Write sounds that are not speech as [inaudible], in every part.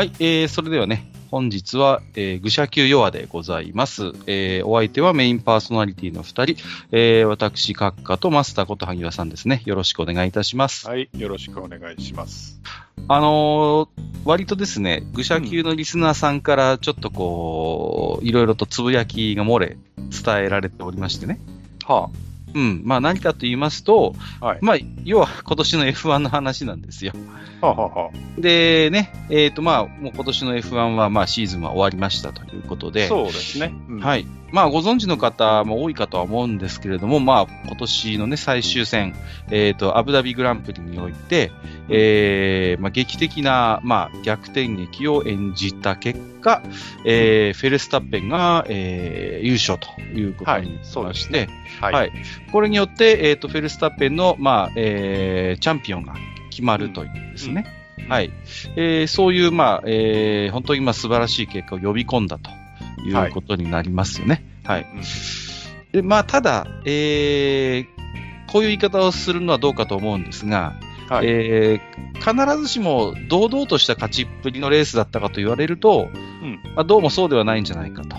はい、えー、それではね、本日は、えー、愚者級弱でございます。えー、お相手はメインパーソナリティの二人、えー、私、閣下とマスターこと萩原さんですね。よろしくお願いいたします。はい、よろしくお願いします。あのー割とですね、愚者級のリスナーさんからちょっとこう、いろいろとつぶやきが漏れ、伝えられておりましてね。はうん。まあ何かと言いますと、あ、はい。まあ、要は今年の F1 の話なんですよ。はあ、はあはでね、えっ、とまあ、もう今年の F1 はまあシーズンは終わりましたということあ、で、そうですね。うんはい。まあ、ご存知の方も多いかとは思うんですけれども、まあ、今年のね、最終戦、えっ、と、アブダビグランプリにおいて、えー、まあ、劇的な、まあ、逆転劇を演じた結果、えー、フェルスタッペンが、えー、優勝ということになりまして、はい。はい。これによって、えっ、と、フェルスタッペンの、まあ、えー、チャンピオンが決まるというですね、はい。えーそういう、まあ、えー本当にまあ素晴らしい結果を呼び込んだということになりますよね。はい。うんで、まあ、ただ、えーこういう言い方をするのはどうかと思うんですが、はい。えー必ずしも堂々とした勝ちっぷりのレースだったかと言われると、んまあ、どうもそうではないんじゃないかと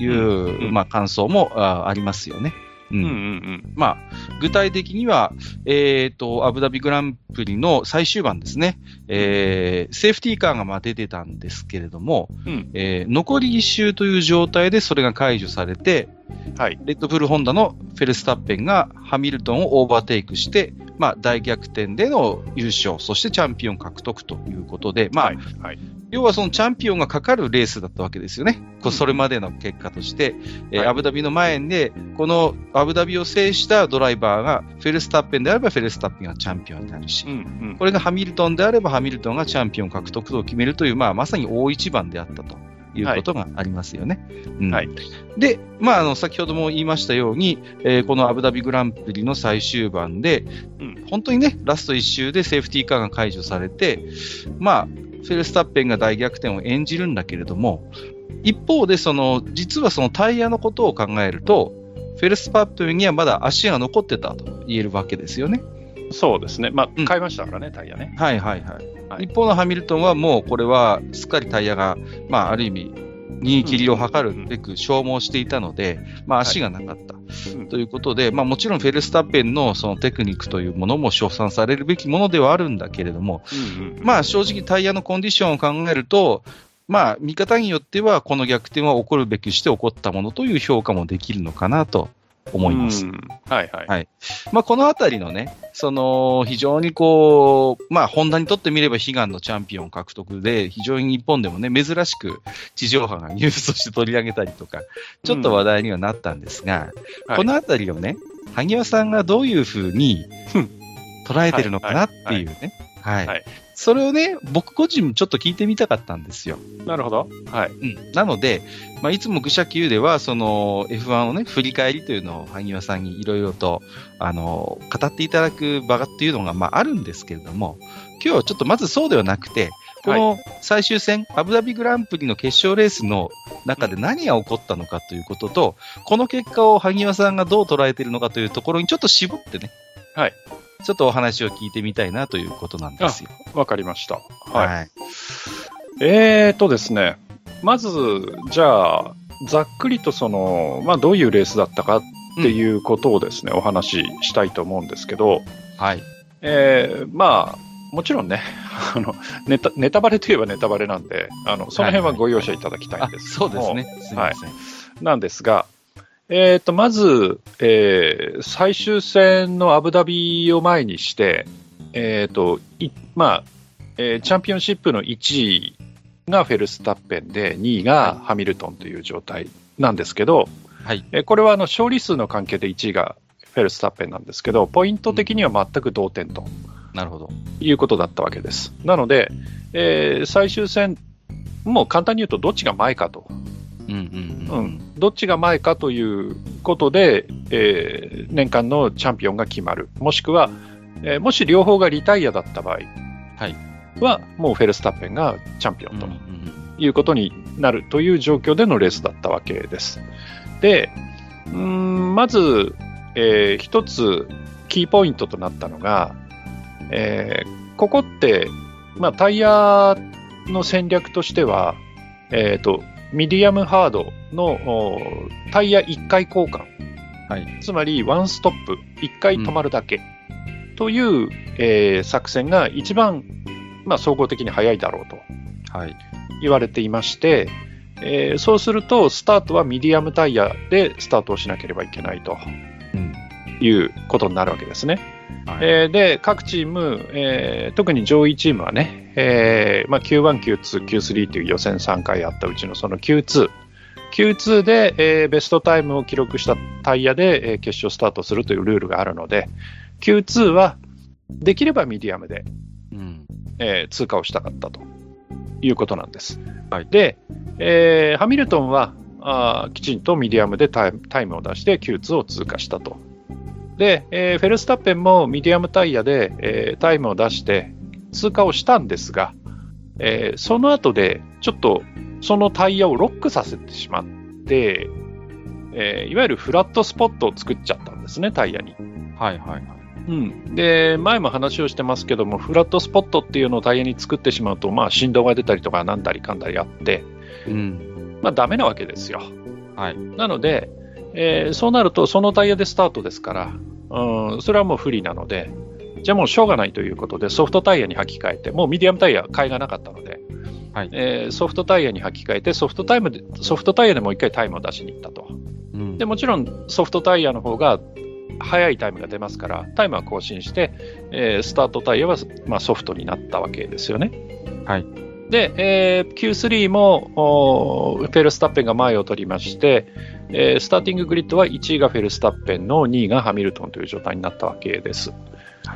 いう、うんうんまあ、感想もあありますよね。ううんんうんまあ、具体的には、えっ、と、アブダビグランプリの最終盤ですね。えーセーフティーカーがまあ出てたんですけれども、うん。うん。えー残り1周という状態でそれが解除されて、はい。レッドブルホンダのフェルスタッペンがハミルトンをオーバーテイクして、まあ、大逆転での優勝、そしてチャンピオン獲得ということで、まあ、はい。はい。要はそのチャンピオンがかかるレースだったわけですよね。こうん。それまでの結果として、えーはい。アブダビの前で、このアブダビを制したドライバーが、フェルスタッペンであればフェルスタッペンがチャンピオンになるし、うんうん。これがハミルトンであればハミルトンがチャンピオン獲得を決めるという、まあ、まさに大一番であったということがありますよね。うん。はいで、まあ、あの、先ほども言いましたように、えーこのアブダビグランプリの最終盤で、うん。本当にね、ラスト1周でセーフティーカーが解除されて、まあ、フェルスタッペンが大逆転を演じるんだけれども、一方で、その、実はそのタイヤのことを考えると、フェルスタッペンにはまだ足が残ってたと言えるわけですよね。そうですね。まうんあ、買いましたからね、タイヤね。はいはいはい。はい一方のハミルトンはもうこれはすっかりタイヤが、まあある意味、逃げ切りを図るべく消耗していたので、まあ足がなかった。うんということで、まあもちろんフェルスタッペンのそのテクニックというものも称賛されるべきものではあるんだけれども、うんうん。まあ正直タイヤのコンディションを考えると、まあ見方によってはこの逆転は起こるべきして起こったものという評価もできるのかなと思います。うんはいはい。はいまあ、このあたりのね、その、非常にこう、まあ、ホンダにとってみれば悲願のチャンピオン獲得で、非常に日本でもね、珍しく地上波が [laughs] ニュースとして取り上げたりとか、ちょっと話題にはなったんですが、はいこのあたりをね、萩和さんがどういうふうにうん捉えてるのかなっていうね。はい。はいそれをね、僕個人もちょっと聞いてみたかったんですよ。なるほど。はい。うん、なので、まあ、いつも愚者級では、その F1 をね、振り返りというのを萩和さんにいろいろと、あの、語っていただく場っていうのが、まあ、あるんですけれども、今日はちょっとまずそうではなくて、この最終戦、アブダビグランプリの決勝レースの中で何が起こったのかということと、この結果を萩和さんがどう捉えているのかというところにちょっと絞ってね、はい。ちょっとお話を聞いてみたいなということなんですよ。わかりました。はい。はい。えーとですね、まず、じゃあ、ざっくりとその、まあ、どういうレースだったかっていうことをですね、お話ししたいと思うんですけど、はい。えーまあ、もちろんね、[laughs] あの、ネタ、ネタバレといえばネタバレなんで、あの、その辺はご容赦いただきたいんあで、すそけどもうですね。すみません。なんですが、えーと、まず、えー最終戦のアブダビを前にして、えーと、いまあ、えーチャンピオンシップの1位がフェルスタッペンで、2位がハミルトンという状態なんですけど、はい。えーこれはあの勝利数の関係で1位がフェルスタッペンなんですけど、ポイント的には全く同点となるほど。いうことだったわけです。なので、えー最終戦、もう簡単に言うとどっちが前かとどっちが前かということで、えー年間のチャンピオンが決まる、もしくは、えーもし両方がリタイアだった場合はい。は、もうフェルスタッペンがチャンピオンということになるという状況でのレースだったわけです。で、んまず、えー一つキーポイントとなったのが、えーここって、まあ、タイヤの戦略としては、えっ、と、ミディアムハードのおタイヤ1回交換。はい。つまり、ワンストップ、1回止まるだけ。という、えー作戦が一番、まあ、総合的に早いだろうとはい。言われていまして、えーそうすると、スタートはミディアムタイヤでスタートをしなければいけないとうん。いうことになるわけですね。はい。えーで、各チーム、えー特に上位チームはね、えーまあ、Q1、Q2、Q3 という予選3回あったうちのその Q2。Q2 で、えーベストタイムを記録したタイヤで、えー決勝スタートするというルールがあるので、Q2 はできればミディアムで、うん。えー通過をしたかったということなんです。はいで、えーハミルトンはあーきちんとミディアムでタイムタイムを出して Q2 を通過したと。で、えーフェルスタッペンもミディアムタイヤで、えータイムを出して通過をしたんですが、えーその後でちょっとそのタイヤをロックさせてしまって、えーいわゆるフラットスポットを作っちゃったんですね、タイヤに。はいはいはい。うん、で前も話をしてますけども、フラットスポットっていうのをタイヤに作ってしまうと、まあ、振動が出たりとか、なんだりかんだりあって、うん。まあ、ダメなわけですよ。はい。なので、えーそうなると、そのタイヤでスタートですから、うん、それはもう不利なので、じゃあもうしょうがないということで、ソフトタイヤに履き替えて、もうミディアムタイヤ、買いがなかったので、はいえーソフトタイヤに履き替えて、ソフトタイムでソフトタイヤでもう一回タイムを出しに行ったと。うんでもちろんソフトタイヤの方が速いタイムが出ますから、タイムは更新して、えースタートタイヤは、まあ、ソフトになったわけですよね。はい。で、えー Q3 もフェルスタッペンが前を取りまして、えースターティンググリッドは1位がフェルスタッペンの2位がハミルトンという状態になったわけです。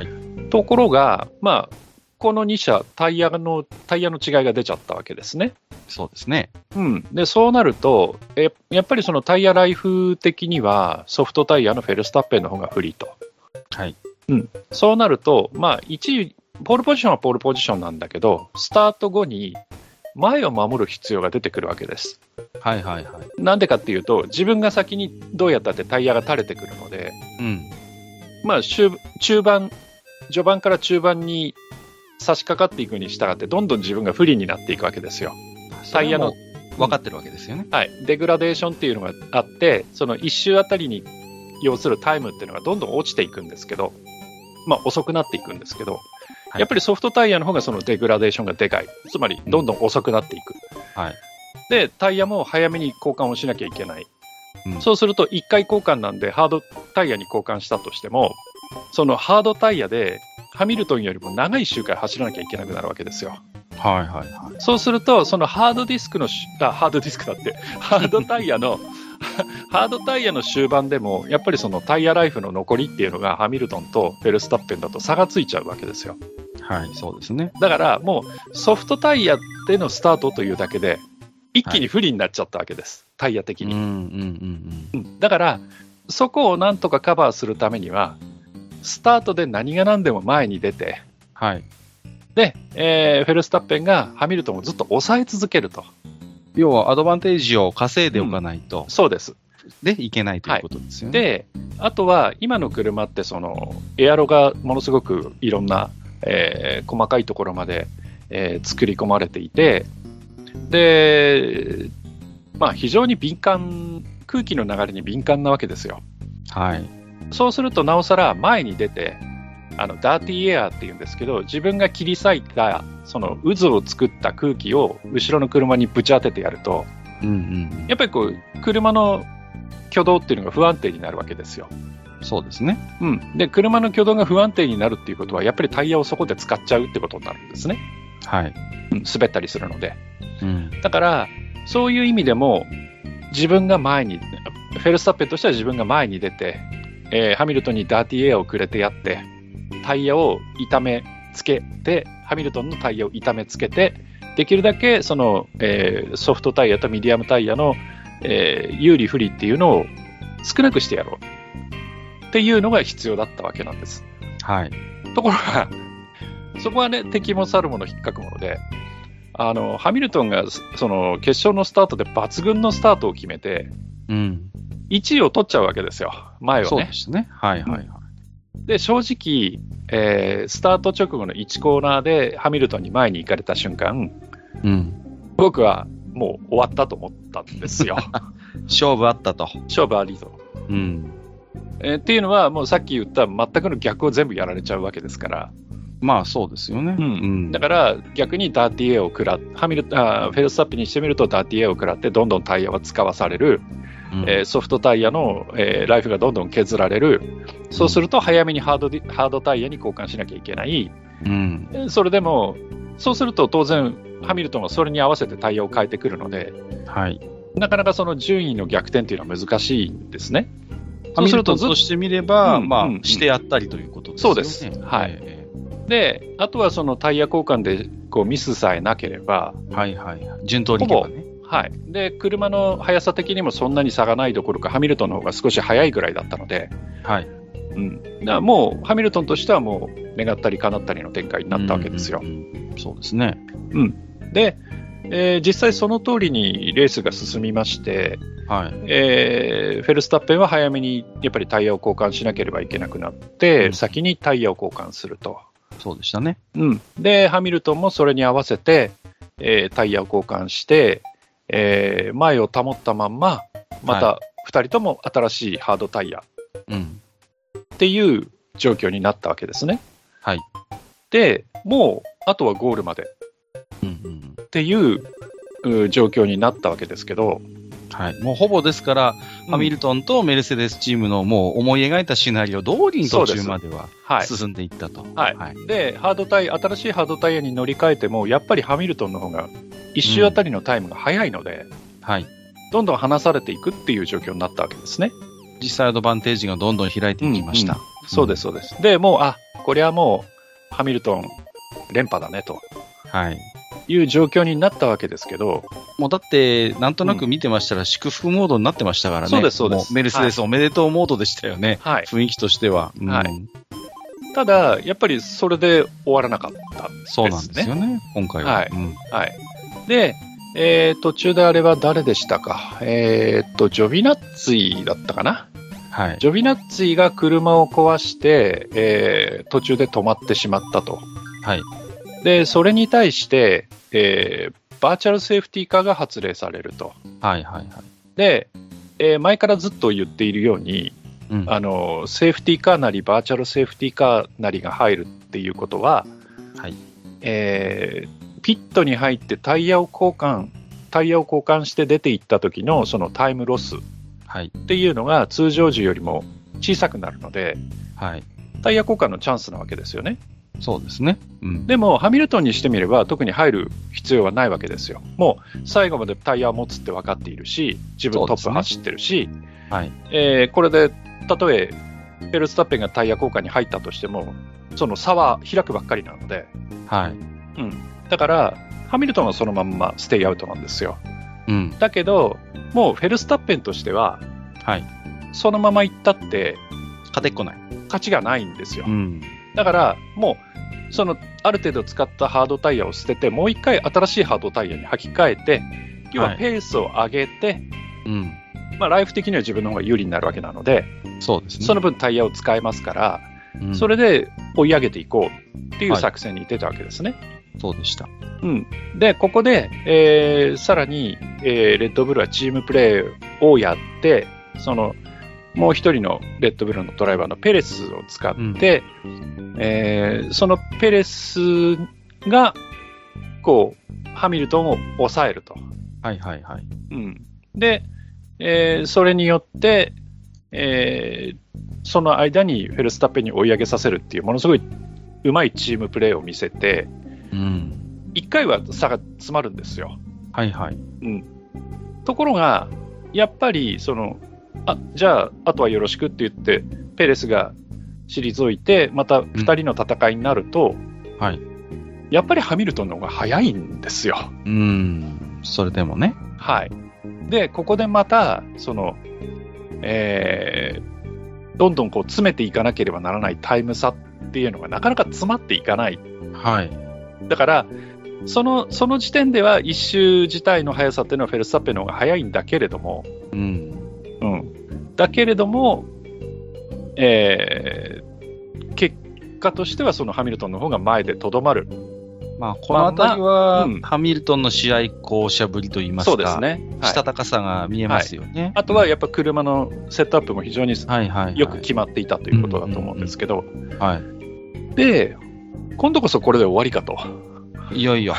はいところが、まあ、この2社タイヤの、タイヤの違いが出ちゃったわけですね。そうですね。うん、でそうなると、えやっぱりそのタイヤライフ的には、ソフトタイヤのフェルスタッペンの方が不利と。はい。そうなると、まあ、1位、ポールポジションはポールポジションなんだけど、スタート後に前を守る必要が出てくるわけです。はいはいはい。なんでかっていうと、自分が先にどうやったってタイヤが垂れてくるので、うん。まあ、中中盤、序盤から中盤に差し掛かっていくに従って、どんどん自分が不利になっていくわけですよ。タイヤの分かってるわけですよね。はい、デグラデーションっていうのがあって、その1周あたりに要するタイムっていうのがどんどん落ちていくんですけど、まあ遅くなっていくんですけど、はいやっぱりソフトタイヤの方がそのデグラデーションがでかい。つまり、どんどん遅くなっていく。はい。で、タイヤも早めに交換をしなきゃいけない。うんそうすると、1回交換なんで、ハードタイヤに交換したとしても、そのハードタイヤで、ハミルトンよりも長い周回走らなきゃいけなくなるわけですよ。はいはいはい。そうすると、そのハードディスクのし、あ、ハードディスクだって、[laughs] ハードタイヤの、[laughs] ハードタイヤの終盤でも、やっぱりそのタイヤライフの残りっていうのが、ハミルトンとフェルスタッペンだと差がついちゃうわけですよ。はい、そうですね。だから、もうソフトタイヤでのスタートというだけで、一気に不利になっちゃったわけです、タイヤ的うんうんに。うんうんだから、そこをなんとかカバーするためには、スタートで何が何でも前に出て、はい。で、えーフェルスタッペンがハミルトンをずっと抑え続けると。要はアドバンテージを稼いでおかないと、そうです。で、いけないということですよね。で、あとは今の車ってそのエアロがものすごくいろんな、えー細かいところまで、えー作り込まれていて、で、まあ、非常に敏感、空気の流れに敏感なわけですよ。はい。そうするとなおさら前に出て、あのダーティーエアーっていうんですけど、自分が切り裂いたその渦を作った空気を後ろの車にぶち当ててやると、うんうんやっぱりこう車の挙動っていうのが不安定になるわけですよ。うん。そうですね。うん、で車の挙動が不安定になるっていうことは、やっぱりタイヤをそこで使っちゃうってことになるんですね、はい。うん、滑ったりするので。うん。だから、そういう意味でも、自分が前に、フェルスタッペンとしては自分が前に出て、えーハミルトンにダーティーエアをくれてやって、タイヤを痛めつけて、ハミルトンのタイヤを痛めつけて、できるだけその、えーソフトタイヤとミディアムタイヤの、えー有利不利っていうのを少なくしてやろうっていうのが必要だったわけなんです。はい。ところが、そこはね、敵も去るもの引っかくもので、あの、ハミルトンが、そその、決勝のスタートで抜群のスタートを決めて、うん。1位を取っちゃうわけですよ。前をねそうで。すね。はいはいはい。で、正直、えースタート直後の1コーナーでハミルトンに前に行かれた瞬間、うん。僕はもう終わったと思ったんですよ。[laughs] 勝負あったと。勝負ありと。うん。えーっていうのは、もうさっき言った全くの逆を全部やられちゃうわけですから、まあそうですよね。うんだから逆にダーティーエを食らっハミルあーフェルスタッペンにしてみるとダーティーエを食らってどんどんタイヤは使わされる、うんえーソフトタイヤの、えーライフがどんどん削られるそうすると早めにハードハードタイヤに交換しなきゃいけないうん。えーそれでもそうすると当然ハミルトンはそれに合わせてタイヤを変えてくるのではい。なかなかその順位の逆転というのは難しいんですね。ハミルトンずっとしてみれば、まあ、うんうんうんしてやったりということですよね。そうですはいえで、あとはそのタイヤ交換でこうミスさえなければ、えはいはい。順当にいけばね。はい。で、車の速さ的にもそんなに差がないどころか、ハミルトンの方が少し速いぐらいだったので、はい。うん。だからもう、ハミルトンとしてはもう、願ったり叶ったりの展開になったわけですよ。うんうんうんそうですね。で、えー実際その通りにレースが進みまして、はい。えーフェルスタッペンは早めにやっぱりタイヤを交換しなければいけなくなって、うん先にタイヤを交換すると。そうでしたね。うん、で、ハミルトンもそれに合わせて、えータイヤを交換して、えー前を保ったまんま、また2人とも新しいハードタイヤうん。っていう状況になったわけですね。はい。で、もう、あとはゴールまでっていうう状況になったわけですけど、はい。もうほぼですから、ハミルトンとメルセデスチームのもう思い描いたシナリオ通りに途中までははい。進んでいったと。はいで、ハードタイヤ、新しいハードタイヤに乗り換えても、やっぱりハミルトンの方が1周あたりのタイムが速いので、はい。どんどん離されていくっていう状況になったわけですね。実際アドバンテージがどんどん開いていきました。うんそうです、そうです。で、もう、あ、これはもう、ハミルトン連覇だね、とはい。いう状況になったわけですけど、もうだって、なんとなく見てましたら、祝福モードになってましたからね。そうですそうですもメルセデスおめでとうモードでしたよね。はい。雰囲気としては。うんはいただ、やっぱりそれで終わらなかった。そうなんですよね、今回は。はいうんはい。で、えー途中であれは誰でしたか？えーっと、ジョビナッツィだったかな？はい。ジョビナッツィが車を壊して、えー途中で止まってしまったと。はい。で、それに対して、えーバーチャルセーフティーカーが発令されると。はい、はい、はい。で、えー前からずっと言っているように、うんあの、セーフティーカーなり、バーチャルセーフティーカーなりが入るっていうことは、はい。えーピットに入ってタイヤを交換、タイヤを交換して出ていった時のそのタイムロスっはい。ていうのが通常時よりも小さくなるので、はい。タイヤ交換のチャンスなわけですよね。そうですね。うん。でも、ハミルトンにしてみれば、特に入る必要はないわけですよ。もう、最後までタイヤを持つって分かっているし、自分トップ走ってるし、はい。えーこれで、たとえ、フェルスタッペンがタイヤ交換に入ったとしても、その差は開くばっかりなので、はい。だから、ハミルトンはそのまんまステイアウトなんですよ。うん。だけど、もうフェルスタッペンとしては、はい。そのまま行ったって勝てっこない。勝ちがないんですよ。ん。だから、もう、その、ある程度使ったハードタイヤを捨てて、もう一回新しいハードタイヤに履き替えて、要ははいペースを上げて、うん。まあ、ライフ的には自分の方が有利になるわけなので、そうですね。その分タイヤを使えますから、うんそれで追い上げていこうっていうはい作戦に出たわけですね。そうでした。うん。で、ここで、えーさらに、えーレッドブルはチームプレーをやって、その、もう一人のレッドブルのドライバーのペレスを使って、えーそのペレスが、こう、ハミルトンを抑えると。はいはいはい。うん。で、えーそれによって、えーその間にフェルスタッペンに追い上げさせるっていう、ものすごいうまいチームプレーを見せて、うん。1回は差が詰まるんですよ。はいはい。ところが、やっぱり、その、あ、じゃあ、あとはよろしくって言って、ペレスが退いて、また2人の戦いになると、はい。やっぱりハミルトンの方が早いんですよ。うん。それでもね。はい。で、ここでまた、その、えーどんどんこう詰めていかなければならないタイム差っていうのがなかなか詰まっていかない。はい。だから、その、その時点では一周自体の速さっていうのはフェルスタッペンの方が速いんだけれども、うん。うん。だけれども、えー結果としてはそのハミルトンの方が前でとどまるまあ、このあたりは、うんハミルトンの試合巧者ぶりといいますか、そうですね。はいしたたかさが見えますよね。あとはやっぱ車のセットアップも非常にはいはい、はい。よく決まっていたということだと思うんですけど、はで、今度こそこれで終わりかと。い。いよいよ。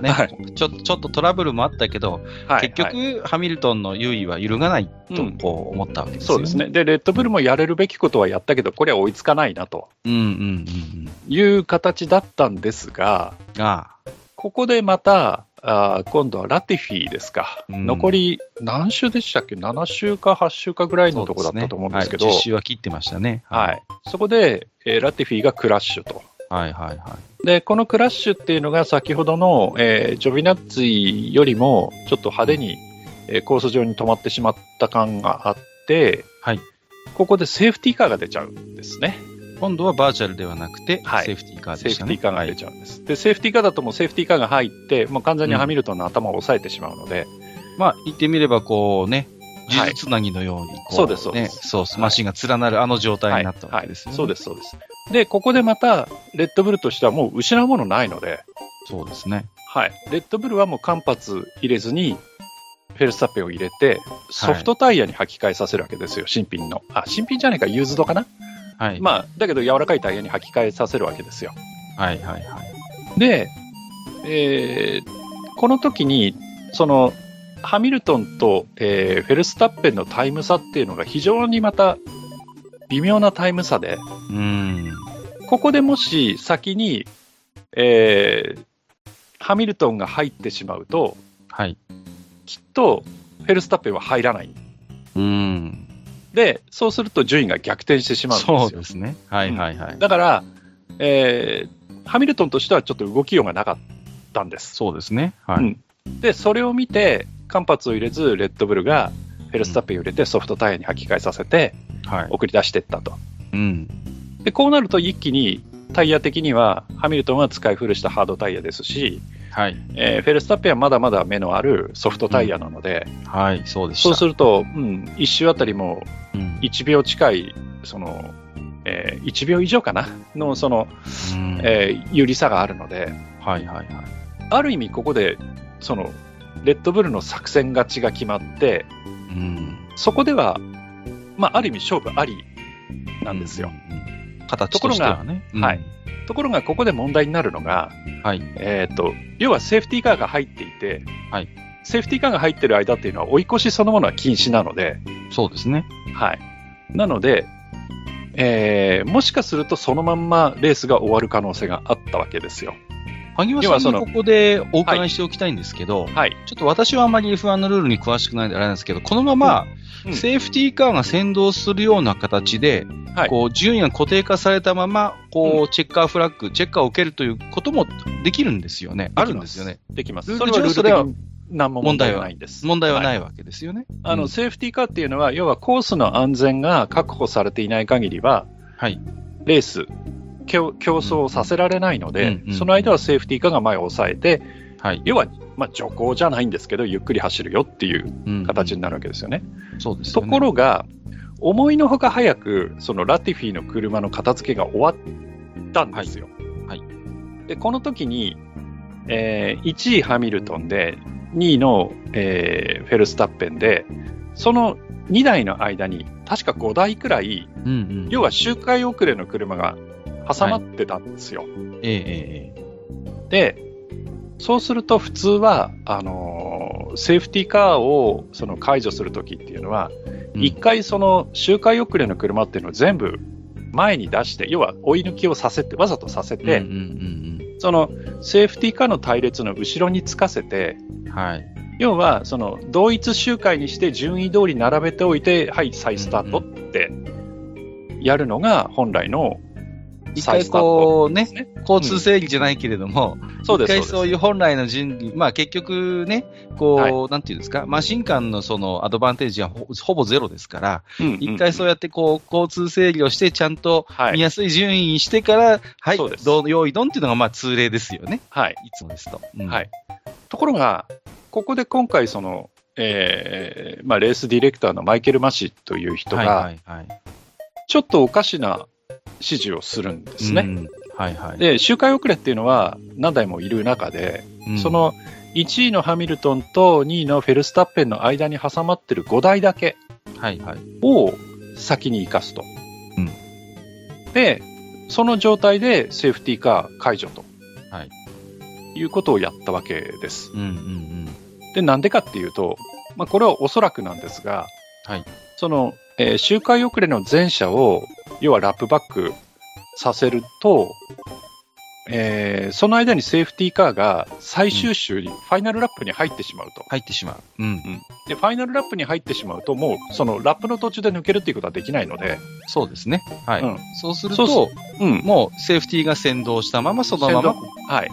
ね、はいちょ。ちょっとトラブルもあったけど、はい結局、はいハミルトンの優位は揺るがないとうんこう思ったわけですよね。そうですね。。で、レッドブルもやれるべきことはやったけど、これは追いつかないなとうんうんうんいう形だったんですが、うん。あここでまた、あー今度はラティフィーですか、うん残り何週でしたっけ、7週か8週かぐらあ、いのとこだったと思うんですけど、はい、10周は切ってましたね。はい、そこで、えーラティフィーがクラッシュと。はいはいはい。で、このクラッシュっていうのが先ほどの、えージョビナッツィよりもちょっと派手に、えーコース上に止まってしまった感があって、はいここでセーフティーカーが出ちゃうんですね。今度はバーチャルではなくて、はいセーフティーカーセでしたね。ーフティーカーが出ちゃうんです。で、セーフティーカーだともうセーフティーカーが入って、もう完全にハミルトンの頭を押さえてしまうので、まあ、言ってみれば、こうね、はい呪術つなぎのように、こそうですそうでね、すそう、スマッシンが連なるあの状態になったわけですよね。そうです、そうです。で、ここでまた、レッドブルとしてはもう失うものないので、そうですね。はい。レッドブルはもう間髪入れずに、フェルスタッペンを入れて、ソフトタイヤに履き替えさせるわけですよ、新品の。あ、新品じゃないか、ユーズドかな？はい。まあ、だけど柔らかいタイヤに履き替えさせるわけですよ。はいはいはい。で、えーこの時に、その、ハミルトンと、えーフェルスタッペンのタイム差っていうのが非常にまた微妙なタイム差で、うーん。ここでもし先に、えーハミルトンが入ってしまうと、はい。きっとフェルスタッペンは入らない。うーん。で、そうすると順位が逆転してしまうんですよ。そうですね。はいはいはい。だから、えーハミルトンとしてはちょっと動きようがなかったんです。そうですね。はい。うんで、それを見て、間髪を入れず、レッドブルがフェルスタッペンを入れてソフトタイヤに履き替えさせてはい。送り出していったと。うん。で、こうなると一気にタイヤ的にはハミルトンは使い古したハードタイヤですし、はい。えーフェルスタッペンはまだまだ目のあるソフトタイヤなので、はい。そうで。そうすると、うん、1周あたりもうん。1秒近い、その、えー1秒以上かな？の、その、うんえー有利差があるので、はいはいはい。ある意味ここで、その、レッドブルの作戦勝ちが決まって、うん。そこでは、まあ、ある意味勝負ありなんですよ。形としてはね。はいところが、ここで問題になるのが、はい。えっ、と、要はセーフティーカーが入っていて、はいセーフティーカーが入ってる間っていうのは追い越しそのものは禁止なので、そうですね。はい。なので、えーもしかするとそのまんまレースが終わる可能性があったわけですよ。萩原さんにここでお伺いしておきたいんですけど、はい。ちょっと私はあまり F1 のルールに詳しくないんであれなんですけど、このまま、うんセーフティーカーが先導するような形で、はいこう、順位が固定化されたまま、こう、チェッカーフラッグ、チェッカーを受けるということもできるんですよね。あるんですよね。。できます。それはルール上それは何も問題はないんです。問題はないい。わけですよね。あの、うんセーフティーカーっていうのは、要はコースの安全が確保されていない限りは、はい。レース、競競争をさせられないので、うんうんその間はセーフティーカーが前を抑えて、はい。要は、まあ、徐行じゃないんですけど、ゆっくり走るよっていううん形になるわけですよね。そうですよね。ところが、思いのほか早く、そのラティフィの車の片付けが終わったんですよ。はいはで、この時に、えー1位ハミルトンで、2位の、えーフェルスタッペンで、その2台の間に、確か5台くらい、うんうん。要は周回遅れの車が挟まってたんですよ。ええええで、そうすると普通は、あのーセーフティーカーをその解除するときっていうのは、ええ一回その周回遅れの車っていうのを全部前に出して、要は追い抜きをさせて、わざとさせて、うんうんそのセーフティーカーの隊列の後ろにつかせて、うんうん。はい。要はその同一周回にして順位通り並べておいて、はい、再スタートってやるのが本来の一回こうね。交通整理じゃないけれども。一回そういう本来の準備、まあ結局ね、こう、はなんていうんですか、マシン間のそのアドバンテージはほほぼゼロですから、うん一回そうやってこう、交通整理をして、ちゃんとはい見やすい順位にしてから、はい、どう用意ドンっていうのがまあ通例ですよね。はい。いつもですと。うんはい。ところが、ここで今回、その、えーまあ、レースディレクターのマイケル・マシという人はいが、はいはい。ちょっとおかしな指示をするんですね。うんはいはい。で、周回遅れっていうのは、何台もいる中で、うんそ、の1位のハミルトンと2位のフェルスタッペンの間に挟まってる5台だけはいはい。を先に生かすと。うんで、その状態でセーフティーカー解除と。はい。いうことをやったわけです。うんうんうん。で、なんでかっていうと、まあ、これはおそらくなんですが、はい。その、えー周回遅れの前者を、要はラップバックさせると、えーその間にセーフティーカーが最終周に、ファイナルラップに入ってしまうと。入ってしまう。うん。で、ファイナルラップに入ってしまうと、もう、そのラップの途中で抜けるっていうことはできないので、そうですね。はい。うんそうすると、うん。もうセーフティーが先導したまま、そのままはい。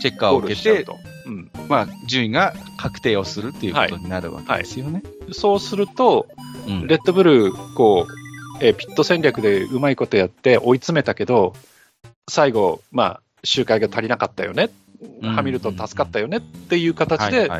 チェッカーを受けて、うと。うん。まあ、順位が確定をするっていうことになるわけですよね。そうすると、うんレッドブル、こう、えーピット戦略でうまいことやって追い詰めたけど、最後、まあ、周回が足りなかったよね、うんハミルトン助かったよねっていう形で。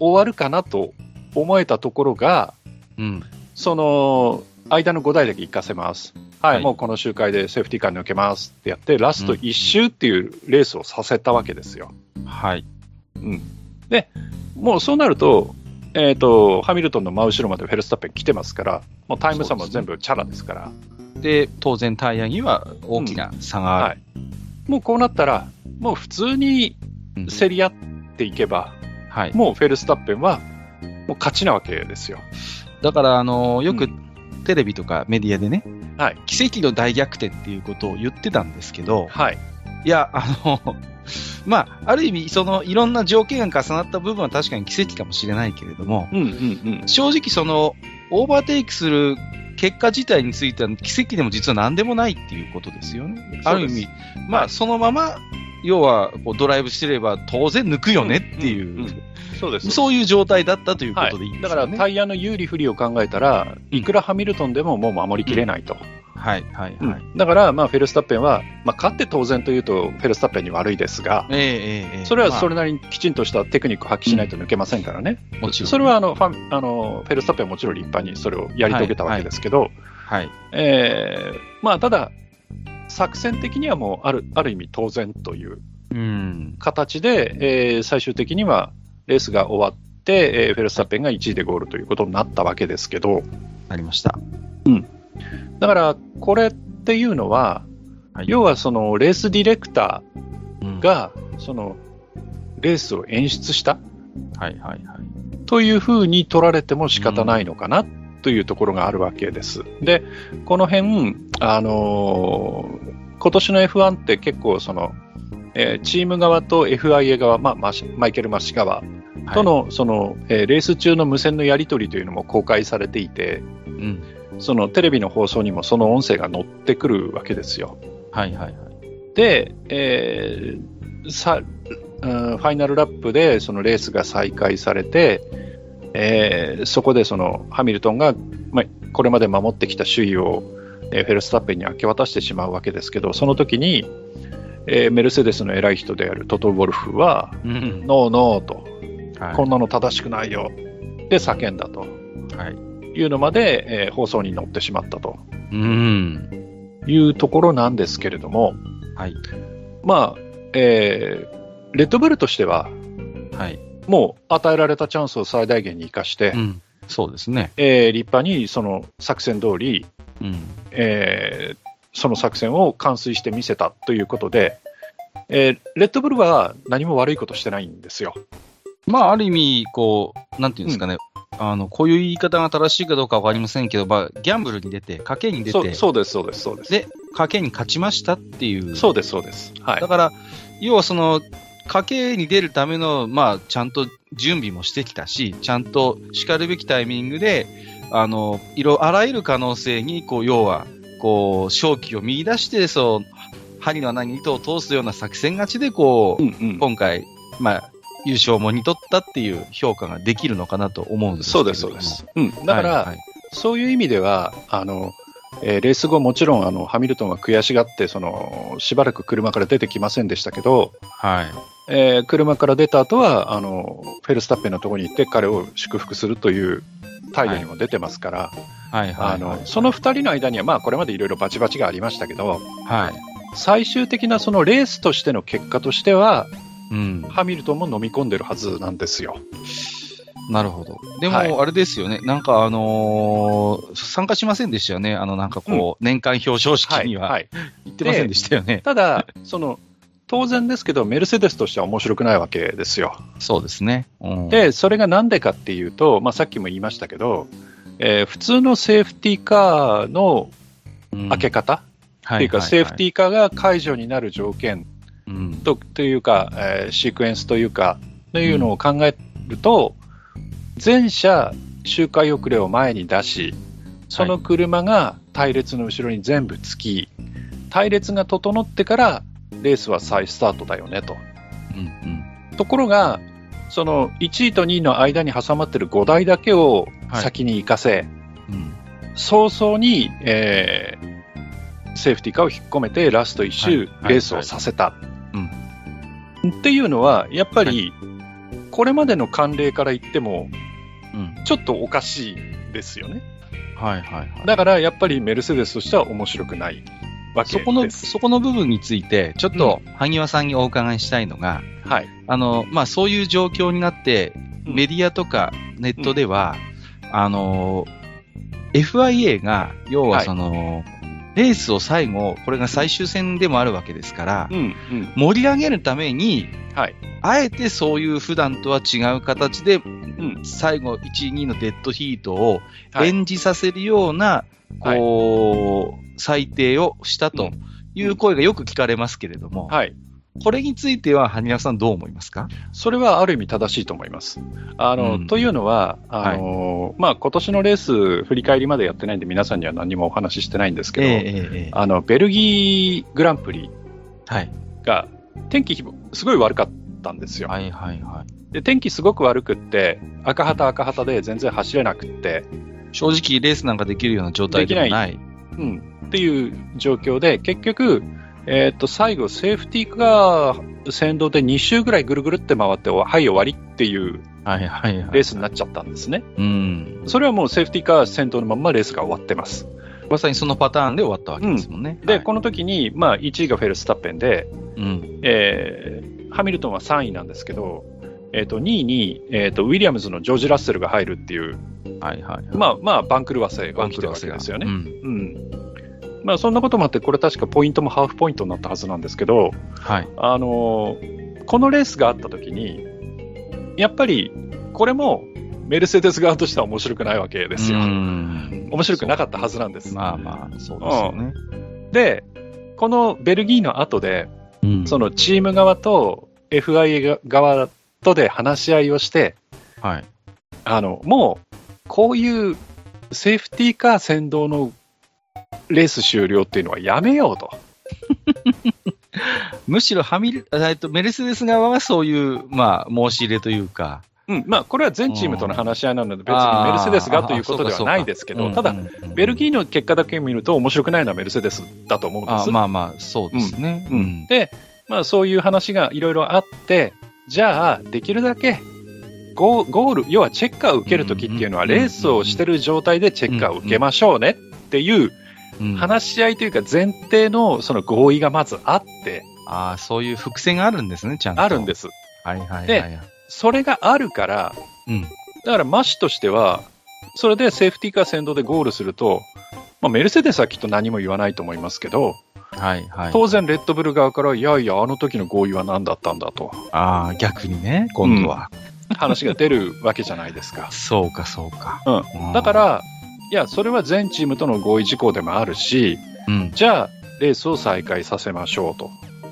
終わるかなと思えたところが、うん。その、間の5台だけ行かせます。はい、はいもうこの周回でセーフティーカー抜けますってやって、ラスト1周っていうレースをさせたわけですよ。はい。もうそうなると、えっ、と、ハミルトンの真後ろまでフェルスタッペン来てますから、もうタイム差も全部チャラですから、で、当然タイヤには大きな差がある。はい。もうこうなったら、もう普通にうん競り合っていけば、はい。もうフェルスタッペンはもう勝ちなわけですよ。だから、あの、よくうテレビとかメディアでね、はい。奇跡の大逆転っていうことを言ってたんですけど、はい。いや、あの、[laughs] まあ、ある意味、その、いろんな条件が重なった部分は確かに奇跡かもしれないけれども、うんうんうん。正直その、オーバーテイクする結果自体については奇跡でも実は何でもないっていうことですよね。ある意味、まあ、そのまま、要は、こうドライブしてれば当然抜くよねっていう、んんんそうです。そういう状態だったというこはいとでいいんでだから。タイヤの有利不利を考えたら、いくらハミルトンでももう守りきれないと。はい、はい、うんはい。だから、まあ、フェルスタッペンは、まあ、勝って当然というと、フェルスタッペンに悪いですが、ええええええそれはまあそれなりにきちんとしたテクニックを発揮しないと抜けませんからね。もちろん。それはあのファンあのフェルスタッペンはもちろん立派にそれをやり遂げたわけですけど、はい。えーまあ、ただ、作戦的にはもうあるある意味当然といううん。形で、えー最終的にはレースが終わって、えーフェルスタッペンが1位でゴールということになったわけですけど、なりました。だからこれっていうのは、はい要はそのレースディレクタうんーがそのレースを演出したはい、はい、はい。というふうに取られても仕方ないのかなというところがあるわけです。で、この辺、あのー今年の F1 って結構その、えーチーム側と FIA 側、まあ、マイケル・マッシ側との、その、えーレース中の無線のやり取りというのも公開されていて、うん。そのテレビの放送にもその音声が乗ってくるわけですよ。はい、はい、はい。で、えーさうんファイナルラップでそのレースが再開されて、えーそこでそのハミルトンが、まあ、これまで守ってきた首位を、えーフェルスタッペンに明け渡してしまうわけですけど、その時に、えーメルセデスの偉い人であるトト・ウォルフは、うん。ノーノーと、はいこんなの正しくないよで叫んだとはい。いうのまで、えー放送に乗ってしまったとうん。いうところなんですけれども、はい。まあ、えーレッドブルとしては、はい。もう与えられたチャンスを最大限に生かして、うん。そうですね。えー立派にその作戦通り、うん。えーその作戦を完遂してみせたということで、えーレッドブルは何も悪いことしてないんですよ。まあ、ある意味、こう、なんていうんですかね。あの、こういう言い方が正しいかどうかわかりませんけど、まあ、ギャンブルに出て、賭けに出て、そうそうです、そうです、そうです。で、賭けに勝ちましたっていう。そうです、そうです。はいだ。から、要はその、賭けに出るための、まあ、ちゃんと準備もしてきたし、ちゃんと叱るべきタイミングで、あの、いろ、あらゆる可能性に、こう、要は、こう、勝機を見出して、そう、針の穴に糸を通すような作戦勝ちで、こう、うんうん今回、まあ、優勝をもぎ取ったっていう評価ができるのかなと思うんですけそうです、そうです。うん、だから、はいはいそういう意味では、あの、えーレース後もちろんあのハミルトンが悔しがってそのしばらく車から出てきませんでしたけど、はい。えー車から出た後はあのフェルスタッペンのところに行って彼を祝福するという態度にも出てますから、はいその2人の間には、まあ、これまでいろいろバチバチがありましたけど、はい。最終的なそのレースとしての結果としては、うん。ハミルトンも飲み込んでるはずなんですよ。なるほど。ではいも、あれですよね。なんかあのー参加しませんでしたよね。あの、なんかこう、年間表彰式にははい。行ってませんでしたよね。ただ、その、当然ですけど、メルセデスとしては面白くないわけですよ。そうですね。うん、で、それがなんでかっていうと、まあ、さっきも言いましたけど、えー普通のセーフティーカーのうん、開け方、っていうか、セーフティーカーが解除になる条件うん、とというか、えーシークエンスというか、というのを考えると、全車周回遅れを前に出し、その車が隊列の後ろに全部つき、隊列が整ってからレースは再スタートだよねと。うんうん。ところが、その1位と2位の間に挟まってる5台だけをはい先に行かせ、うん。早々に、えーセーフティーカーを引っ込めてラスト1周はいはいレースをさせた。うんっていうのは、やっぱり、これまでの慣例から言っても、うん。ちょっとおかしいですよね。はいはいはい。だからやっぱりメルセデスとしては面白くないわけです。そこの、そこの部分について、ちょっと、萩和さんにお伺いしたいのが、はい。あの、まあ、そういう状況になって、うんメディアとかネットでは、あの、FIA が、要ははいその、レースを最後、これが最終戦でもあるわけですからう、ん、うん。盛り上げるために、はい。あえてそういう普段とは違う形で、うん。最後1、2のデッドヒートをはい。演じさせるような、はいこう、裁定をしたという声がよく聞かれますけれども、はい。これについては、羽生さんどう思いますか？それはある意味正しいと思います。あの、うんというのは、あの、まあ、今年のレース振り返りまでやってないんで皆さんには何もお話ししてないんですけど、えええあの、ベルギーグランプリはい。が天気すごい悪かったんですよ。はいはいはい。で、天気すごく悪くって、赤旗赤旗で全然走れなくって、正直レースなんかできるような状態でもない。うん、っていう状況で、結局、えっ、と、最後、セーフティーカー先導で2周ぐらいぐるぐるって回って、はい、終わりっていうはいはいはい。レースになっちゃったんですね。うん。それはもうセーフティーカー先導のまんまレースが終わってます。まさにそのパターンで終わったわけですもんね。で、はいこの時に、まあ、1位がフェルスタッペンで、うん。えーハミルトンは3位なんですけど、えっ、と、2位に、えっ、と、ウィリアムズのジョージ・ラッセルが入るっていう、はいはいはい。まあ、まあ、番狂わせがバン起きてるわけですよね。うん。うん。まあ、そんなこともあって、これ確かポイントもハーフポイントになったはずなんですけど、はい。あのーこのレースがあった時に、やっぱり、これも、メルセデス側としては面白くないわけですよ。うん面白くなかったはずなんです。まあまあ、そうですよね。で、このベルギーの後で、うんそのチーム側と FIA 側とで話し合いをして、はい。あの、もう、こういうセーフティーカー先導のレース終了っていうのはやめようと。[laughs] むしろハミル、えっと、メルセデス側はそういう、まあ、申し入れというか。うん、まあ、これは全チームとの話し合いなので、別にメルセデスがということではないですけど、ただ、ベルーギーの結果だけ見ると面白くないのはメルセデスだと思うんであす。まあまあ、そうですね。うんうん。で、まあそういう話がいろいろあって、じゃあ、できるだけゴール、要はチェッカーを受けるときっていうのは、レースをしてる状態でチェッカーを受けましょうねっていううん話し合いというか前提のその合意がまずあって、ああ、そういう伏線があるんですね、ちゃんと。あるんです。す。はいはいはいではい。それがあるから、うん。だからマシとしては、それでセーフティーカー先導でゴールすると、まあ、メルセデスはきっと何も言わないと思いますけど、はいはい。当然レッドブル側から、いやいや、あの時の合意は何だったんだと、ああ、逆にね、今度は。話が出るわけじゃないですか。[laughs] そうか、そうか。うん。だか、ら、いや、それは全チームとの合意事項でもあるし、うん。じゃあ、レースを再開させましょうと。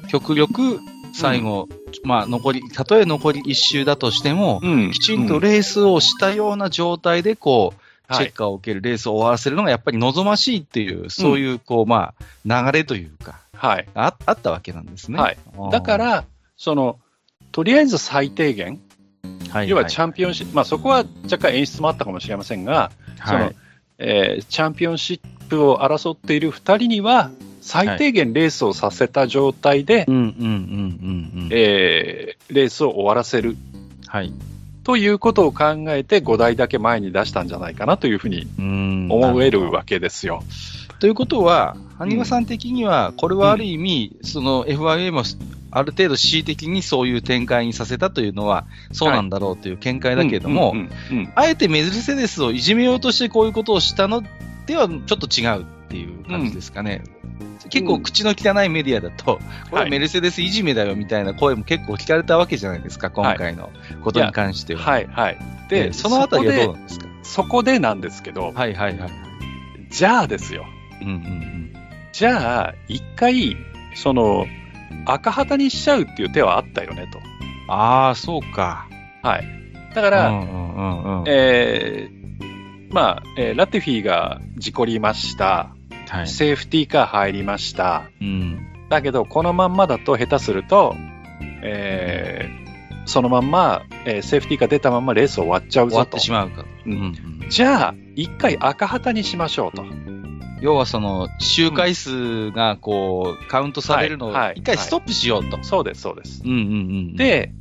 極力、最後、まあ、残り、たとえ残り一周だとしても、うんきちんとうんレースをしたような状態で、こう、チはいェッカーを受けるレースを終わらせるのがやっぱり望ましいっていう、そういう、こう、まあ、流れというか、はい。ああったわけなんですね。はいだか、ら、その、とりあえず最低限、はい要はチャンピオンシップ、まあそこは若干演出もあったかもしれませんが、そのはい、えーチャンピオンシップを争っている2人には、最低限レースをさせた状態で、レースを終わらせる。はい。ということを考えて5台だけ前に出したんじゃないかなというふうにうん。思えるわけですよ。ということは、埴輪さん的には、これはある意味、その FIA もある程度恣意的にそういう展開にさせたというのは、そうなんだろうという見解だけれども、うんうんうんあえてメルセデスをいじめようとしてこういうことをしたのではちょっと違うっていう感じですかね。結構口の汚いメディアだと、これメルセデスいじめだよみたいな声も結構聞かれたわけじゃないですか、今回のことに関しては。はいはい。で、でそのあたりはどうなんですか？でそこでなんですけど、はいはいはい。じゃあですよ。うんうんじゃあ、一回、その、赤旗にしちゃうっていう手はあったよねと。うん。ああ、そうか。はい。だから、うんうんうんうん。えーまあ、えーラティフィが事故りました。はい。セーフティーカー入りました。うん。だけど、このまんまだと下手すると、えーそのまんま、えーセーフティーカー出たまんまレース終わっちゃうぞと終わって。しまうか。うんうんうんじゃあ、一回赤旗にしましょうと。要はその、周回数がこう、カウントされるのを一回ストップしようと。そうです、そうです。うんうんうん。、で、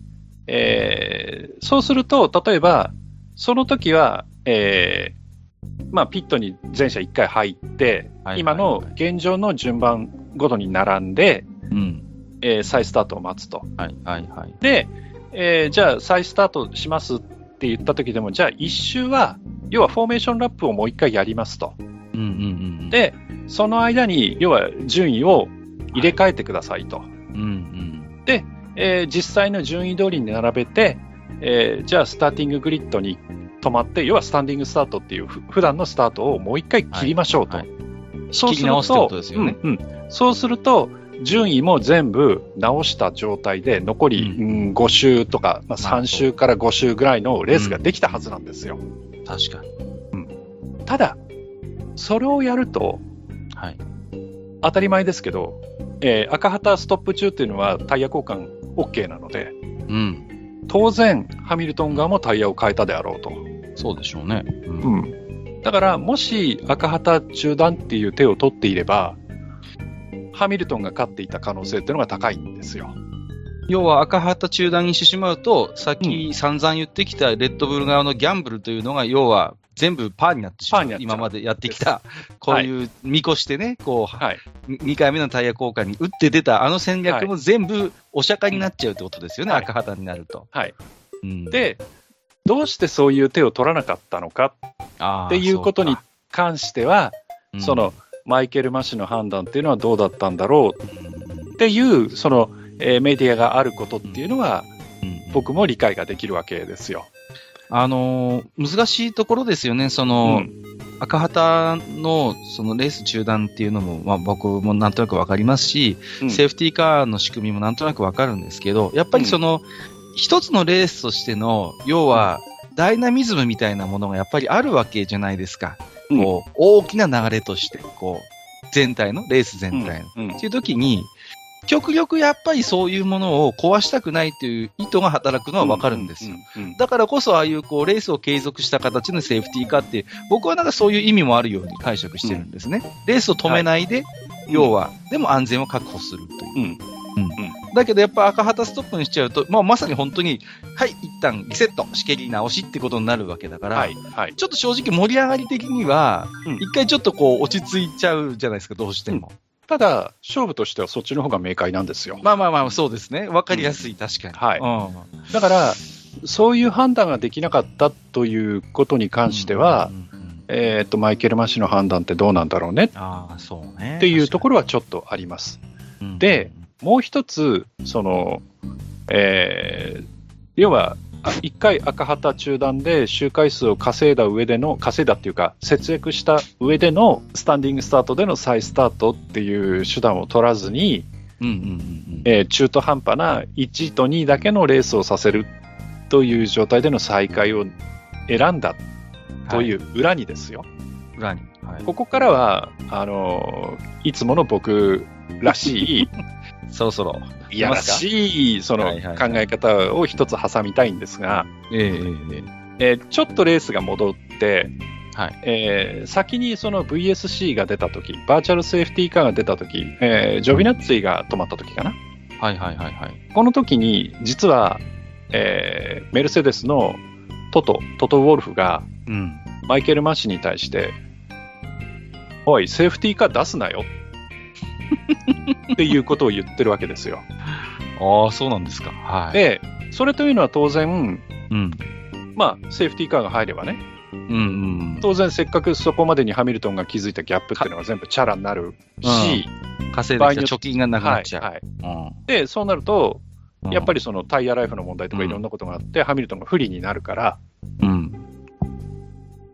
えーそうすると、例えば、その時は、えーまあ、ピットに全車1回入って、はい今の現状の順番ごとに並んで、うん。えー再スタートを待つと。はいはいはい。で、えーじゃあ再スタートしますって言った時でも、じゃあ1周は、要はフォーメーションラップをもう1回やりますと。うんうんうん。、で、その間に、要は順位を入れ替えてくださいと。うんうん。えー実際の順位通りに並べて、えーじゃあスターティンググリッドに止まって、要はスタンディングスタートっていうふ普段のスタートをもう一回切りましょうと。はいそうする切り直すってことねうんうんそうすると、順位も全部直した状態で、残り、ううん5周とか、まあ、3周から5周ぐらいのレースができたはずなんですよ。確かに。ただ、それをやると、はい。当たり前ですけど、えー赤旗ストップ中っていうのはタイヤ交換 OK なので、うん。当然、ハミルトン側もタイヤを変えたであろうと。そうでしょうね。うんうん。だから、もし赤旗中断っていう手を取っていれば、ハミルトンが勝っていた可能性っていうのが高いんですよ。要は赤旗中断にしてしまうと、さっき散々言ってきたレッドブル側のギャンブルというのが、要は全部パーになってしまう。今までやってきた、こういう見越してね、こう、はい。2回目のタイヤ交換に打って出たあの戦略も全部お釈迦になっちゃうってことですよね、はい。赤旗になると。はい。うん、で、どうしてそういう手を取らなかったのかっていうことに関しては、うんその、マイケル・マシの判断っていうのはどうだったんだろう。うん。っていう、その、えーメディアがあることっていうのは、うん。僕も理解ができるわけですよ。あのー難しいところですよね、その、うん。赤旗のそのレース中断っていうのも、まあ、僕もなんとなくわかりますし、うん。セーフティーカーの仕組みもなんとなくわかるんですけど、やっぱりその、一つのレースとしての、要は、ダイナミズムみたいなものがやっぱりあるわけじゃないですか。うん。こう、大きな流れとして、こう、全体の、レース全体の。っていう時に、極力やっぱりそういうものを壊したくないという意図が働くのはわかるんですよ。。うんうんうんだからこそ、ああいうこうレースを継続した形のセーフティーカーって、僕はなんかそういう意味もあるように解釈してるんですね。レースを止めないで、要は、でも安全を確保するという。うんだけどやっぱ赤旗ストップにしちゃうと、まあ、まさに本当に、はい、一旦リセット、仕切り直しってことになるわけだから、はい。はい。ちょっと正直盛り上がり的には、うん一回ちょっとこう落ち着いちゃうじゃないですか、どうしても。ただ、勝負としてはそっちの方が明快なんですよ。まあまあまあ、そうですね。わかりやすい、確かに。はいうんだから、そういう判断ができなかったということに関しては、うんうんうんえっと、マイケル・マシの判断ってどうなんだろうね？ああ、そうね。っていうところ、ろはちょっとあります。うんで、もう一つ、その、えー要は、あ一回赤旗中断で周回数を稼いだ上での、稼いだっていうか、節約した上でのスタンディングスタートでの再スタートっていう手段を取らずに、うんうんうんうんえー中途半端な1と2だけのレースをさせるという状態での再開を選んだという裏にですよ。裏に。はいここからは、あのーいつもの僕らしい、[laughs] そろそろ。いやらしい、その考え方を一つ挟みたいんですが、ええちょっとレースが戻って、はいえー先にその VSC が出た時バーチャルセーフティーカーが出た時、えージョビナッツィが止まった時かな。えはいはいはいはい。この時に、実は、えーメルセデスのトト、トト・ウォルフが、うん。マイケル・マッシに対して、おい、セーフティーカー出すなよっていうことを言ってるわけですよ。ああ、そうなんですか。はい。で、それというのは当然、うん。まあ、セーフティーカーが入ればね、うんうん。当然せっかくそこまでにハミルトンが築いたギャップっていうのが全部チャラになるし、稼いで貯金がなくなっちゃう。はいはい、うんで、そうなると、うんやっぱりそのタイヤライフの問題とかうんいろんなことがあって、ハミルトンが不利になるから、うん。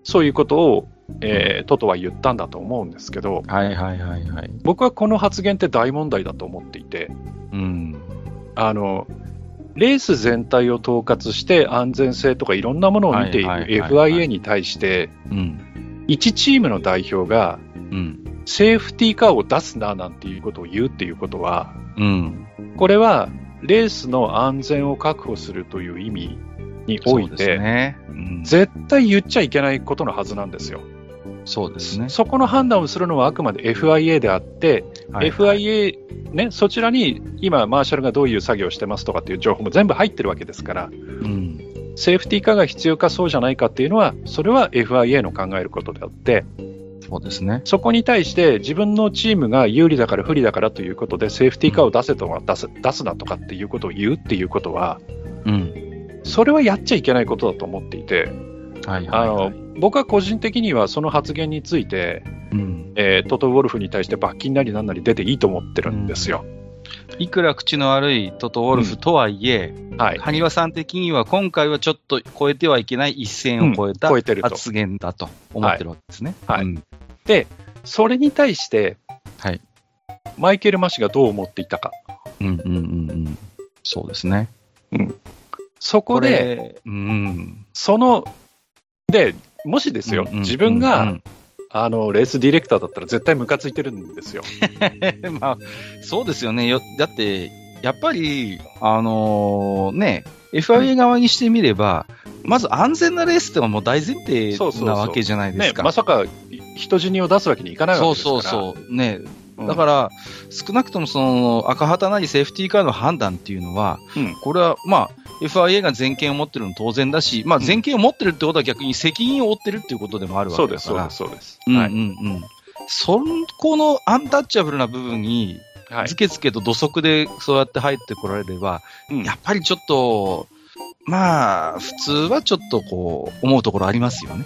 そういうことを、えートトは言ったんだと思うんですけど、はいはいはいはい。僕はこの発言って大問題だと思っていて、うん。あの、レース全体を統括して安全性とかいろんなものを見ている FIA に対して、うん。1チームの代表がうん。セーフティーカーを出すななんていうことを言うっていうことは、うん。これはレースの安全を確保するという意味において、ね。うん。絶対言っちゃいけないことのはずなんですよ。そうですね。そこの判断をするのはあくまで FIA であって、はい FIA、ね、そちらに今、マーシャルがどういう作業をしてますとかっていう情報も全部入ってるわけですから、うん。セーフティーカーが必要かそうじゃないかっていうのは、それは FIA の考えることであって、そうですね。そこに対して自分のチームが有利だから不利だからということで、セーフティーカーを出せとは出す出すなとかっていうことを言うっていうことは、うん。それはやっちゃいけないことだと思っていて、はいはい、あのはい。僕は個人的にはその発言について、うん。えートト・ウォルフに対して罰金なりなんなり出ていいと思ってるんですよ。いくら口の悪いトト・ウォルフとはいえ、はい。埴輪さん的には今回はちょっと超えてはいけない一線を超えた。発言だと思ってるわけですね。はいうんで、それに対して、はいマイケル・マシがどう思っていたか。うんうんうんうん。そうですね。そこで、れ、うん。その、で、もしですよ、うんうん自分が、うんあの、レースディレクターだったら絶対ムカついてるんですよ。う [laughs] んまあ、そうですよね。よだって、やっぱり、あのーね、FIA 側にしてみれば、まず安全なレースってのはもう大前提そうそうそうなわけじゃないですね、か。まさか人死にを出すわけにいかないわけそうですから。そうそう。ね、うんだから、少なくともその赤旗なりセーフティーカーの判断っていうのは、うんこれはまあ、FIA が全権を持ってるの当然だし、まあ、うん全権を持ってるってことは逆に責任を負ってるっていうことでもあるわそうです、けだから。そうです、そうです。うんうんはい。うん。そこのアンタッチャブルな部分に、はいずけずけと土足でそうやって入ってこられれば、うんやっぱりちょっと、まあ、普通はちょっとこう、思うところありますよね。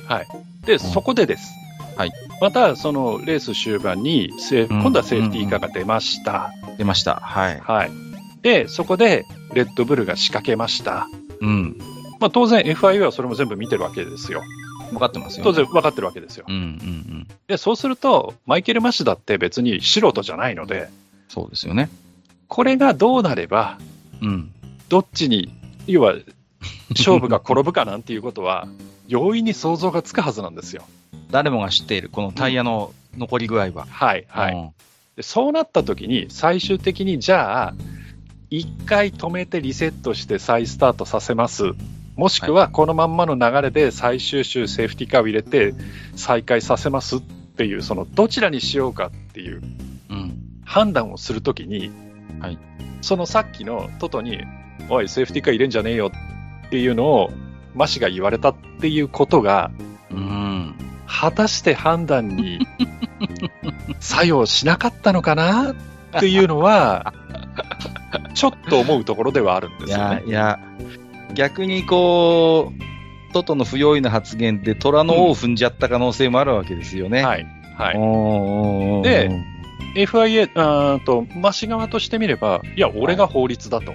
で、そこでです。はい。また、そのレース終盤に、今度はセーフティーカーが出ました。出ました。はい。はい。で、そこで、レッドブルが仕掛けました。うん。まあ、当然 FIA はそれも全部見てるわけですよ。分かってますよ、当然分かってるわけですよう。んうんうん。で、そうすると、マイケル・マシだって別に素人じゃないので、そうですよね。これがどうなれば、うん。どっちに、要は、勝負が転ぶかなんていうことは、容易に想像がつくはずなんですよ。誰もが知っている、このタイヤの残り具合は。はい、はい。うんでそうなった時に、最終的にじゃあ、一回止めてリセットして再スタートさせます。もしくは、このまんまの流れで最終週セーフティーカーを入れて再開させますっていう、そのどちらにしようかっていううん。判断をするときに、はいそのさっきのトトに、おい、セーフティーカー入れんじゃねえよっていうのを、マシが言われたっていうことが、うん。果たして判断に作用しなかったのかなっていうのは、[laughs] ちょっと思うところではあるんでいすよね。、やいや、逆にこう、トトの不用意な発言で虎の尾を踏んじゃった可能性もあるわけですよね。はい。はい。おーで、FIA、と、マシ側としてみれば、いや、俺が法律だと。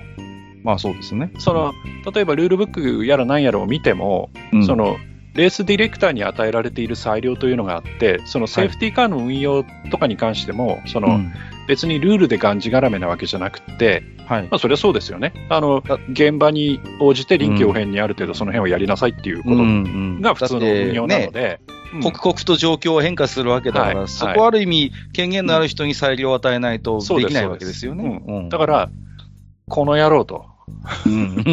まあそうですね。その、例えばルールブックやら何やらを見ても、うん。その、レースディレクターに与えられている裁量というのがあって、そのセーフティーカーの運用とかに関しても、その、うん。別にルールでがんじがらめなわけじゃなくて、はい。まあ、それはそうですよね。あの、現場に応じて臨機応変にある程度その辺をやりなさいっていうことが普通の運用なので、うん。刻々と状況を変化するわけだから、はい。そこはある意味、権限のある人に裁量を与えないとそうできないわけですよね。うん。うん。だから、この野郎と、うん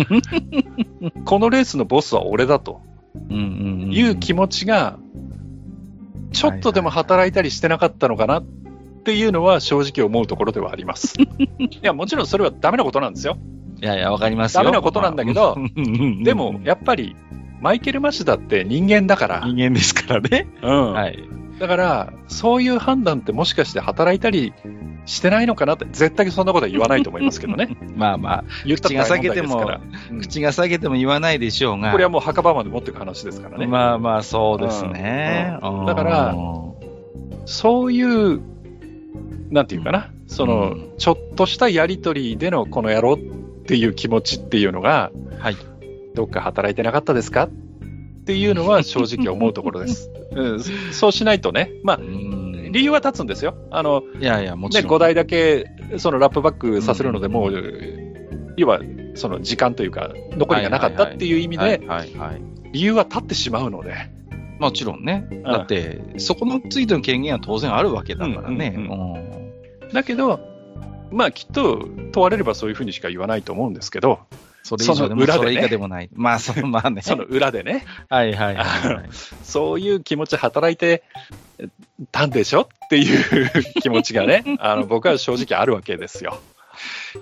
[laughs] このレースのボスは俺だという気持ちが、ちょっとでも働いたりしてなかったのかなっていうのは正直思うところではあります。[laughs] いや、もちろんそれはダメなことなんですよ。いやいや、わかりますよ。ダメなことなんだけどでも、やっぱり、マイケル・マシだって人間だから、人間ですからね。うんはい。だから、そういう判断ってもしかして働いたりしてないのかなって、絶対そんなことは言わないと思いますけどね。[laughs] まあまあ、言ったら大問題ですから。うん口が下げても言わないでしょうが。これはもう墓場まで持っていく話ですからね。まあまあ、そうですね。うんだからそういう、なんていうかな、その、うんちょっとしたやりとりでのこの野郎っていう気持ちっていうのが、はい。どっか働いてなかったですかっていうのは正直思うところです。[laughs] うん、そうしないとね、まあう、ん理由は立つんですよ。あの、いやいや、もちね、ろん。5台だけ、そのラップバックさせるので、もう、要は、その時間というか、残りがなかったっていう意味で。理由は立ってしまうので、もちろんね。だって、そこのついての権限は当然あるわけだからね。うんうんうんだけど、まあ、きっと問われればそういうふうにしか言わないと思うんですけど、それ以上でもその裏でねそれ以下でもない。まあ、その、まあね。[laughs] その裏でね、はいはいはいはい。[laughs] そういう気持ち働いてたんでしょっていう気持ちがね、[laughs] あの僕は正直あるわけですよ。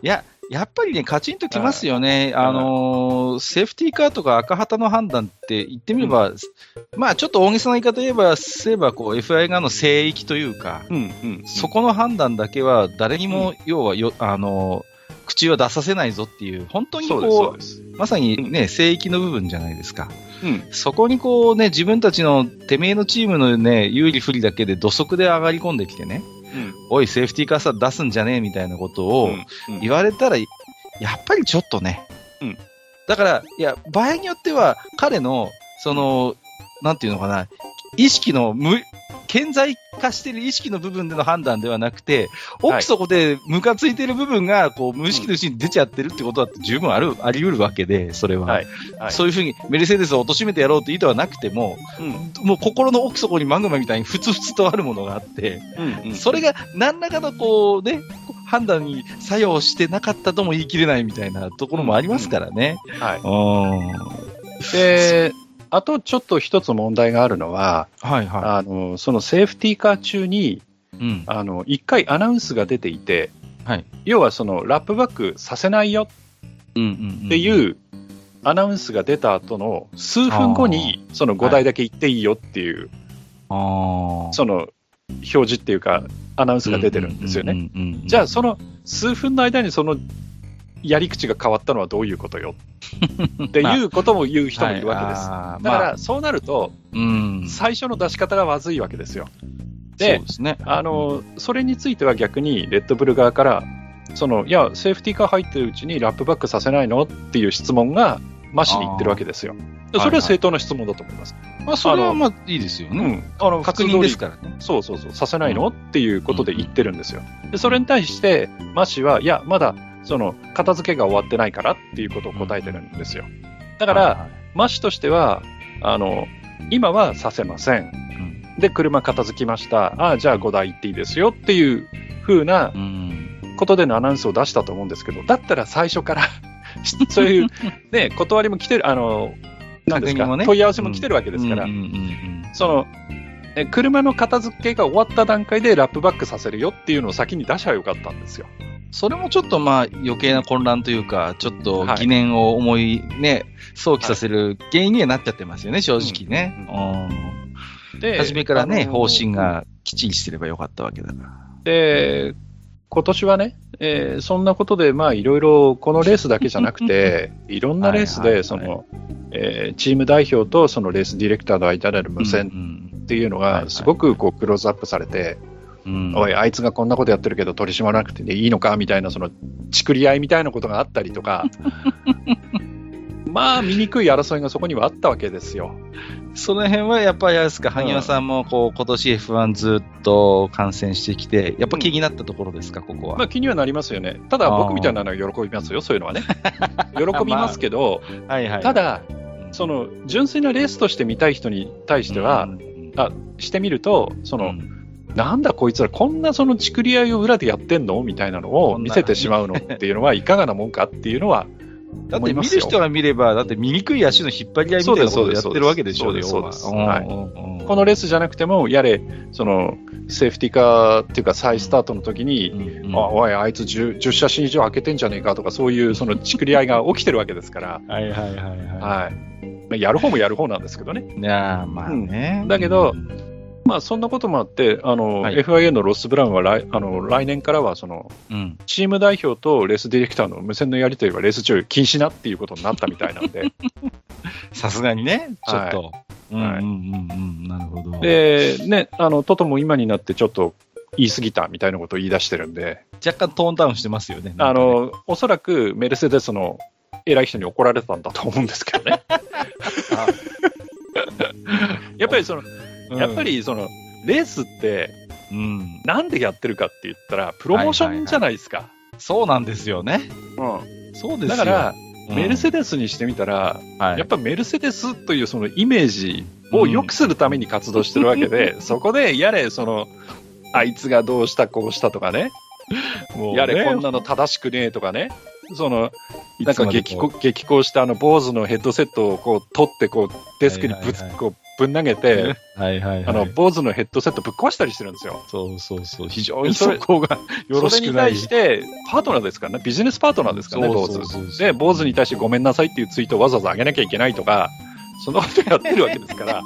いや、やっぱりね、カチンときますよね。あのーセーフティーカーとか赤旗の判断って言ってみれば、まあちょっと大げさな言い方言えば、すればこう FI 側の聖域というか、うんうんそこの判断だけは誰にも、要はよ、あのー口は出させないぞっていう、本当にこうまさにね、聖域の部分じゃないですか。うん。そこにこうね、自分たちのてめえのチームのね、有利不利だけで土足で上がり込んできてね、おい、セーフティーカーさ出すんじゃねえみたいなことをうん。言われたら、やっぱりちょっとね。うん。だから、いや、場合によっては、彼の、その、なんていうのかな、意識の無、顕在化してる意識の部分での判断ではなくて、はい。奥底でムカついてる部分が、こう、無意識のうちに出ちゃってるってことだって十分ある、あり得るわけで、それは。はい。はい。そういうふうにメルセデスを貶めてやろうという意図はなくても、うん。もう心の奥底にマグマみたいにふつふつとあるものがあって、うんうん。それが何らかのこうね、判断に作用してなかったとも言い切れないみたいなところもありますからね。はい。うん。で、あとちょっと一つ問題があるのは、はいはあのそのセーフティーカー中に、い。うん。あの一回アナウンスが出ていて、はい要はそのラップバックさせないよっていうアナウンスが出た後の数分後に、その5台だけ行っていいよっていう、ああ。その表示っていうか、アナウンスが出てるんですよね。じゃあ、その数分の間にそのやり口が変わったのはどういうことよっていうことも言う人もいるわけです。はいあーだから、まあそうなると、うん。最初の出し方がまずいわけですよ。そうでですね。あの、それについては逆に、レッドブル側から、その、いや、セーフティーカー入ってるうちにラップバックさせないのっていう質問が、マシに言ってるわけですよ。でそれは正当な質問だと思います。まあ、それはまあいいですよね。うん。あの、確認ですからね。そうそうそう、させないの？っていうことで言ってるんですよ。で、それに対して、マシは、いや、まだ、その、片付けが終わってないからっていうことを答えてるんですよ。だから、マシとしては、あの、今はさせません。で、車片付きました。ああ、じゃあ5台行っていいですよっていう風なうん。ことでのアナウンスを出したと思うんですけど、だったら最初から、[laughs] そういう、[laughs] ね、断りも来てる、あの、なんですか、ね問い合わせも来てるわけですから、その、え車の片付けが終わった段階でラップバックさせるよっていうのを先に出しゃよかったんですよ。それもちょっとまあ余計な混乱というか、ちょっとはい。疑念を思いね、想起させる原因にはなっちゃってますよね、正直ね。うんで、初めからね、方針がきっちりしてればよかったわけだから。で、今年はね、えーそんなことで、まあ、いろいろ、このレースだけじゃなくて、[laughs] いろんなレースで、その、えーチーム代表とそのレースディレクターの間での無線んっていうのが、すごくこうクローズアップされて、うんおい、あいつがこんなことやってるけど取り締まらなくていいのかみたいな、その、ちくり合いみたいなことがあったりとか、[laughs] まあ、醜い争いがそこにはあったわけですよ。その辺はやっぱりあれですか、萩野さんもこう今年 F1 ずっと観戦してきて、やっぱ気になったところですか、ここは？まあ、気にはなりますよね。ただ、僕みたいなのは喜びますよ、そういうのはね。[laughs] 喜びますけど、はいはい。ただ、その、純粋なレースとして見たい人に対しては、うんあしてみると、その、うんなんだこいつらこんなそのちくり合いを裏でやってんの？みたいなのを見せてしまうのっていうのはいかがなもんかっていうのはだって。見る人が見れば、だって醜い足の引っ張り合いみたいなことをやってるわけでしょ、そうです要はそうですそうですはこのレースじゃなくても、やれ、その、セーフティーカーっていうか再スタートの時に、うんうんあおい、あいつ 10, 10写真以上開けてんじゃねえかとか、そういうそのちくり合いが起きてるわけですから、はいはいはいははい。まあやる方もやる方なんですけどね。い。いやーまあね。だけどうんまあ、そんなこともあって、あの、はい FIA のロス・ブラウンは来あの来年からはその、うん。チーム代表とレースディレクターの無線のやり取りはレース中禁止なっていうことになったみたいなんで、[laughs] さすがにね、ちょっと。はいうんうんうんうん。なるほど。で、ね、あの、トトも今になってちょっと言い過ぎたみたいなことを言い出してるんで、若干トーンダウンしてますよね。あの、おそらくメルセデスの偉い人に怒られたんだと思うんですけどね。[laughs] [laughs] やっぱりその、うんやっぱ、りその、レースってうん。なんでやってるかって言ったら、プロモーションじゃないですか。そうなんですよね。うんそうですよ。だから、うん、メルセデスにしてみたら、はい、やっぱメルセデスというそのイメージを良くするために活動してるわけで、そこでやれ、その、あいつがどうした、こうしたとかね、もうねやれ、こんなの正しくねえとかね、その、なんかいつまでこ激高したあの坊主のヘッドセットをこう取って、こうデスクにぶつ、はいはいはいこうぶん投げうて、[laughs] はいはいはい。あの坊主のヘッドセットぶっ壊したりしてるんですよ。そうそうそう。非常にそこがよろしくない。それに対して、パートナーですからね、ビジネスパートナーですからね、坊主。で、坊主に対してごめんなさいっていうツイートをわざわざ上げなきゃいけないとか、そんなことやってるわけですから、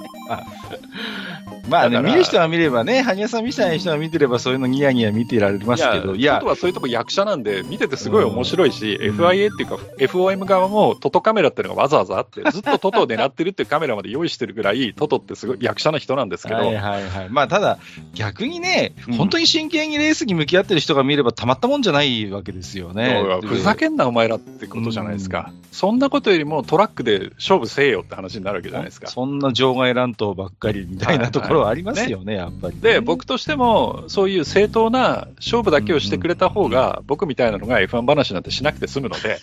まあね、見る人は見ればね、羽生さんみたいな人が見てればそういうのニヤニヤ見てられますけど、いやいや、トト、はそういうとこ役者なんで、見ててすごい面白いし、うん。FIA っていうか、FOM 側もトトカメラっていうのがわざわざあって、[laughs] ずっとトトを狙ってるっていうカメラまで用意してるぐらい、トトってすごい役者な人なんですけど、はいはいはい。まあただ、逆にね、うん。本当に真剣にレースに向き合ってる人が見ればたまったもんじゃないわけですよね。ふざけんなお前らってことじゃないですか、そんなことよりもトラックで勝負せえよって話になるわけじゃないですか。そんな場外乱闘ばっかりみたいなところはありますよね、やっぱりね、で、僕としても、そういう正当な勝負だけをしてくれた方が、僕みたいなのが F1 話なんてしなくて済むので、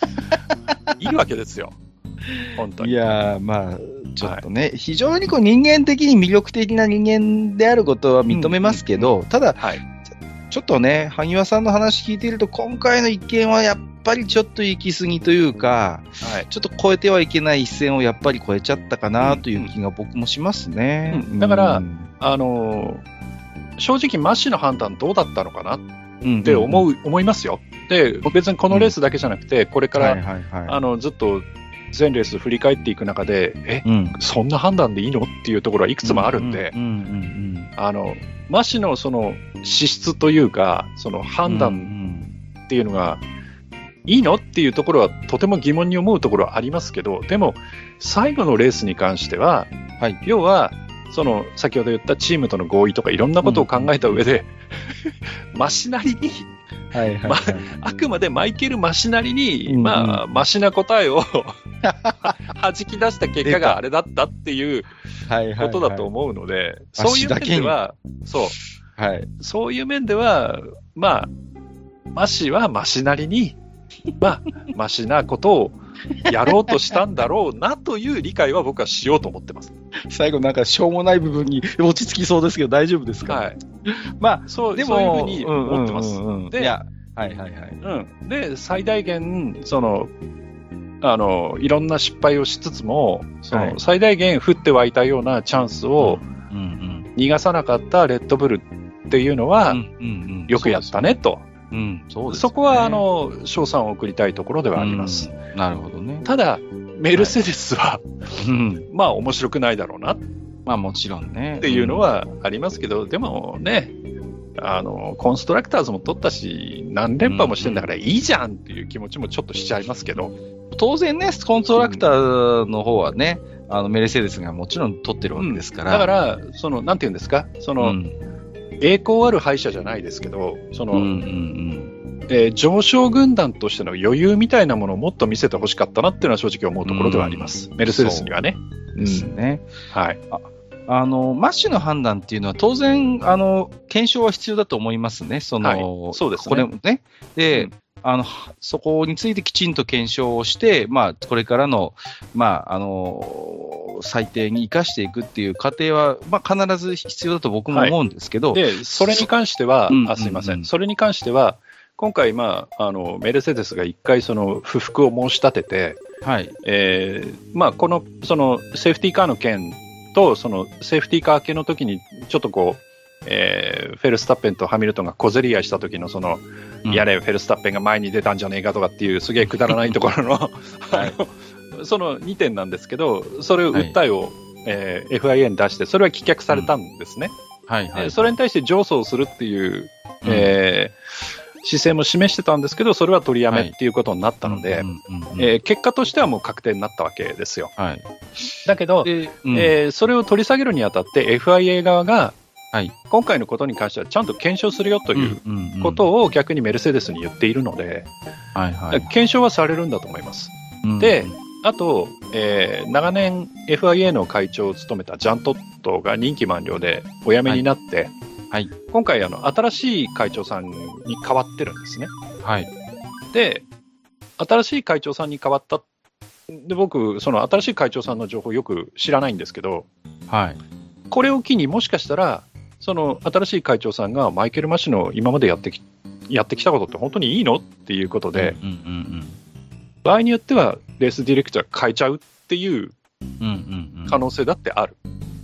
[laughs] いいわけですよ。本当に。いやー、まあ、ちょっとね、非常にこう人間的に魅力的な人間であることは認めますけど、ただ、はい。ちょっとね、萩和さんの話聞いていると、今回の一件はやっぱりちょっと行き過ぎというか、はい。ちょっと超えてはいけない一線をやっぱり超えちゃったかなという気が僕もしますね。うんだからうんあのー正直、マッシュの判断どうだったのかなっうんて思う、思いますよ。で、別にこのレースだけじゃなくて、これから、はいはいはい。あの、ずっと全レース振り返っていく中で、え、うん、そんな判断でいいのっていうところはいくつもあるんで、うんうんあの、マッシュのその資質というか、そのうん、判断っていうのが、いいの？っていうところはとても疑問に思うところはありますけど、でも、最後のレースに関しては、はい。要は、その、先ほど言ったチームとの合意とかいろんなことを考えた上で、マシなりに、はいはいはい。まあくまでマイケル・マシなりに、うんまあ、マシな答えを [laughs] 弾き出した結果があれだったっていうはいはいことだと思うので、マそういう面シだけに。では、そう、はい。そういう面では、まあ、マシはマシなりに、まあ、マシなことをやろうとしたんだろうなという理解は僕はしようと思ってます。最後なんかしょうもない部分に落ち着きそうですけど大丈夫ですか、はい。まそう、あ、でそういうふも、うに思ってます。うんうんうんではいはいはい。うん。で、最大限、その、あの、いろんな失敗をしつつも、その、はい最大限降って湧いたようなチャンスを逃がさなかったレッドブルっていうのは、うんうんうんよくやったねと。うん、そうです、そこは、あ、の、賞賛を送りたいところではあります。なるほどね。ただ、メルセデスは、うん。まあ面白くないだろうなっまあもちろんね。ていうのはありますけど、でもね、あの、コンストラクターズも取ったし、何連覇もしてんだからいいじゃんっていう気持ちもちょっとしちゃいますけど、当然ね、コンストラクターの方はね、あのメルセデスがもちろん取ってるわけですから。だから、その、なんていうんですか、その、うん、栄光ある敗者じゃないですけど、その、うんうんえー上昇軍団としての余裕みたいなものをもっと見せてほしかったなっていうのは正直思うところではあります。メルセデスにはね。うん。ですね。はい。あの、マッシュの判断っていうのは当然、あの、検証は必要だと思いますね。その、はいそうですねこれもね。で、うんあの、そこについてきちんと検証をして、まあ、これからの、まあ、あの、最低に生かしていくっていう過程は、まあ、必ず必要だと僕も思うんですけど、で、それに関してはうん、あすいませうんん。それに関しては、今回、まあ、あの、メルセデスが一回その不服を申し立てて、はい。えーまあ、この、その、セーフティーカーの件と、その、セーフティーカー系の時に、ちょっとこう、えーフェルスタッペンとハミルトンが小競り合いした時の、その、うんやれ、フェルスタッペンが前に出たんじゃねえかとかっていう、すげえくだらないところの、[laughs] はいあのその2点なんですけど、それを訴えを、えー FIA に出して、それは棄却されたんですね。はいはい。それに対して上訴をするっていう、えー姿勢も示してたんですけど、それは取りやめっていうことになったので、結果としてはもう確定になったわけですよ。はい。だけど、で、うんえーそれを取り下げるにあたって FIA 側が、はい今回のことに関してはちゃんと検証するよということを逆にメルセデスに言っているので、はいはい。検証はされるんだと思います。うんで、あと、えー長年 FIA の会長を務めたジャントットが任期満了でお辞めになって、はいはい今回あの、新しい会長さんに変わってるんですね。はい。で、新しい会長さんに変わった。で、僕、その新しい会長さんの情報よく知らないんですけど、はい。これを機にもしかしたら、その新しい会長さんがマイケル・マシの今までやってきやってきたことって本当にいいのっていうことで、うんうん場合によってはレースディレクター変えちゃうっていううん。うんうんうん。可能性だってある。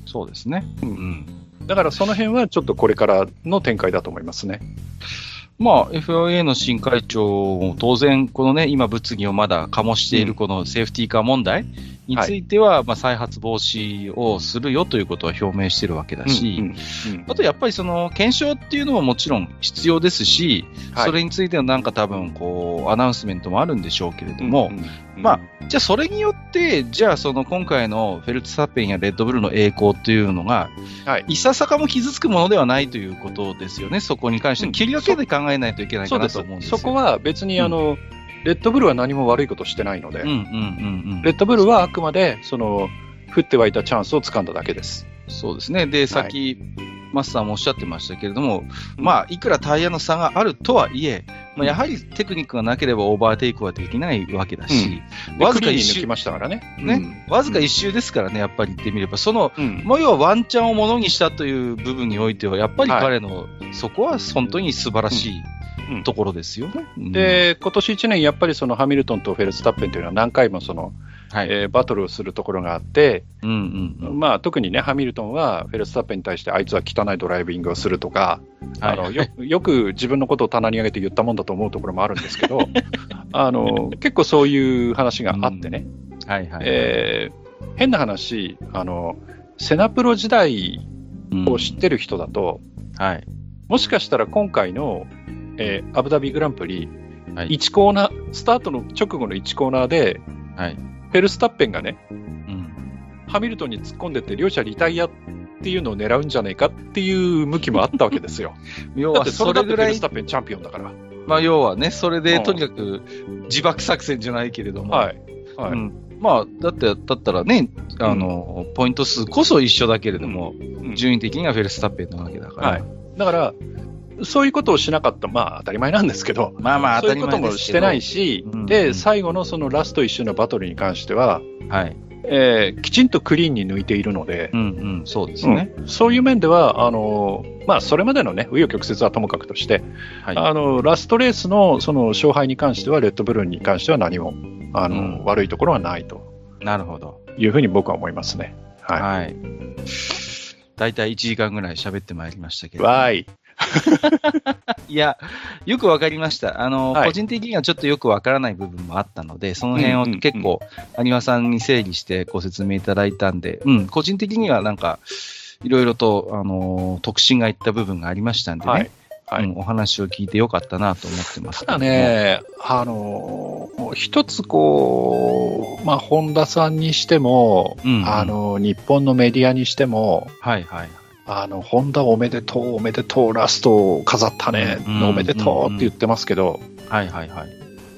そうですね。うんうん。だからその辺はちょっとこれからの展開だと思いますね。まあ、FIA の新会長も当然、このね、今物議をまだ醸しているこのセーフティーカー問題については、まあ再発防止をするよということは表明してるわけだし、うんうんあとやっぱりその検証っていうのももちろん必要ですし、はい。それについてのなんか多分こうアナウンスメントもあるんでしょうけれども、うんうんまあ、じゃあそれによって、じゃあその今回のフェルツサッペンやレッドブルの栄光というのが、はい。いささかも傷つくものではないということですよね、そこに関して。うん。切り分けで考えないといけないかなと思うんですよ。そこは別にあの、レッドブルは何も悪いことしてないので、うんうんうんうん。レッドブルはあくまでその降って湧いたチャンスを掴んだだけです。そうですね。で、さっき、マスターもおっしゃってましたけれども、まあ、いくらタイヤの差があるとはいえ、まあ、やはりテクニックがなければオーバーテイクはできないわけだし、でわずか一周き、ましたからね。ね、わずか一周ですからね、やっぱり言ってみれば、その、うん、要はワンチャンをものにしたという部分においては、やっぱりはい。彼の、そこは本当に素晴らしいうんところですよね。うん、で、今年1年、やっぱりそのハミルトンとフェルスタッペンというのは何回もその、はい。えーバトルをするところがあって、うんうんうん。まあ、特にね、ハミルトンはフェルスタッペンに対してあいつは汚いドライビングをするとか、あのはいよ [laughs] よく自分のことを棚に上げて言ったもんだと思うところもあるんですけど、[laughs] あの結構そういう話があってね、はいはい。えー変な話あの、セナプロ時代うんを知ってる人だと、はい。もしかしたら今回の、えーアブダビグランプリ、はい1コーナー、スタートの直後の1コーナーで、はい。フェルスタッペンがね、うん。ハミルトンに突っ込んでって、両者リタイアっていうのを狙うんじゃないかっていう向きもあったわけですよ。[laughs] 要だはそれだってフェルスタッペンチャンピオンだから。まあ、要はね、それで、うんとにかく、自爆作戦じゃないけれども、はい。はい。うんまあ、だって、だったらね、あの、ポイント数こそ一緒だけれども、うん順位的にはフェルスタッペンなわけだから、はいだから、そういうことをしなかった、まあ当たり前なんですけど、まあまあ当たりそういうこと。もしてないし、うんうで、ん最後のそのラスト一周のバトルに関しては、はい。えーきちんとクリーンに抜いているのでう、んうん、そうですね。うんそういう面では、あのまあ、それまでのね、紆余曲折はともかくとして、はい。あのラストレースのその勝敗に関しては、レッドブルーに関しては何もあの、うん悪いところはないとなるほど。いうふうに僕は思いますね。ははい。大体1時間ぐらい喋ってまいりましたけい。ど。わーい。[laughs] いや、よくわかりました。あの、はい個人的にはちょっとよくわからない部分もあったので、その辺を結構、アニワさんに整理してご説明いただいたんで、うん、個人的にはなんか、いろいろと、あの、特進がいった部分がありましたんでね、はい。はいうん、お話を聞いてよかったなと思ってます。ただ、ね、あの一つこう、まあ、本田さんにしても、うんうんあの日本のメディアにしても、はいはい。あのホンダおめでとう、おめでとう、ラストを飾ったね、うんおめでとうって言ってますけど、はいはいはい。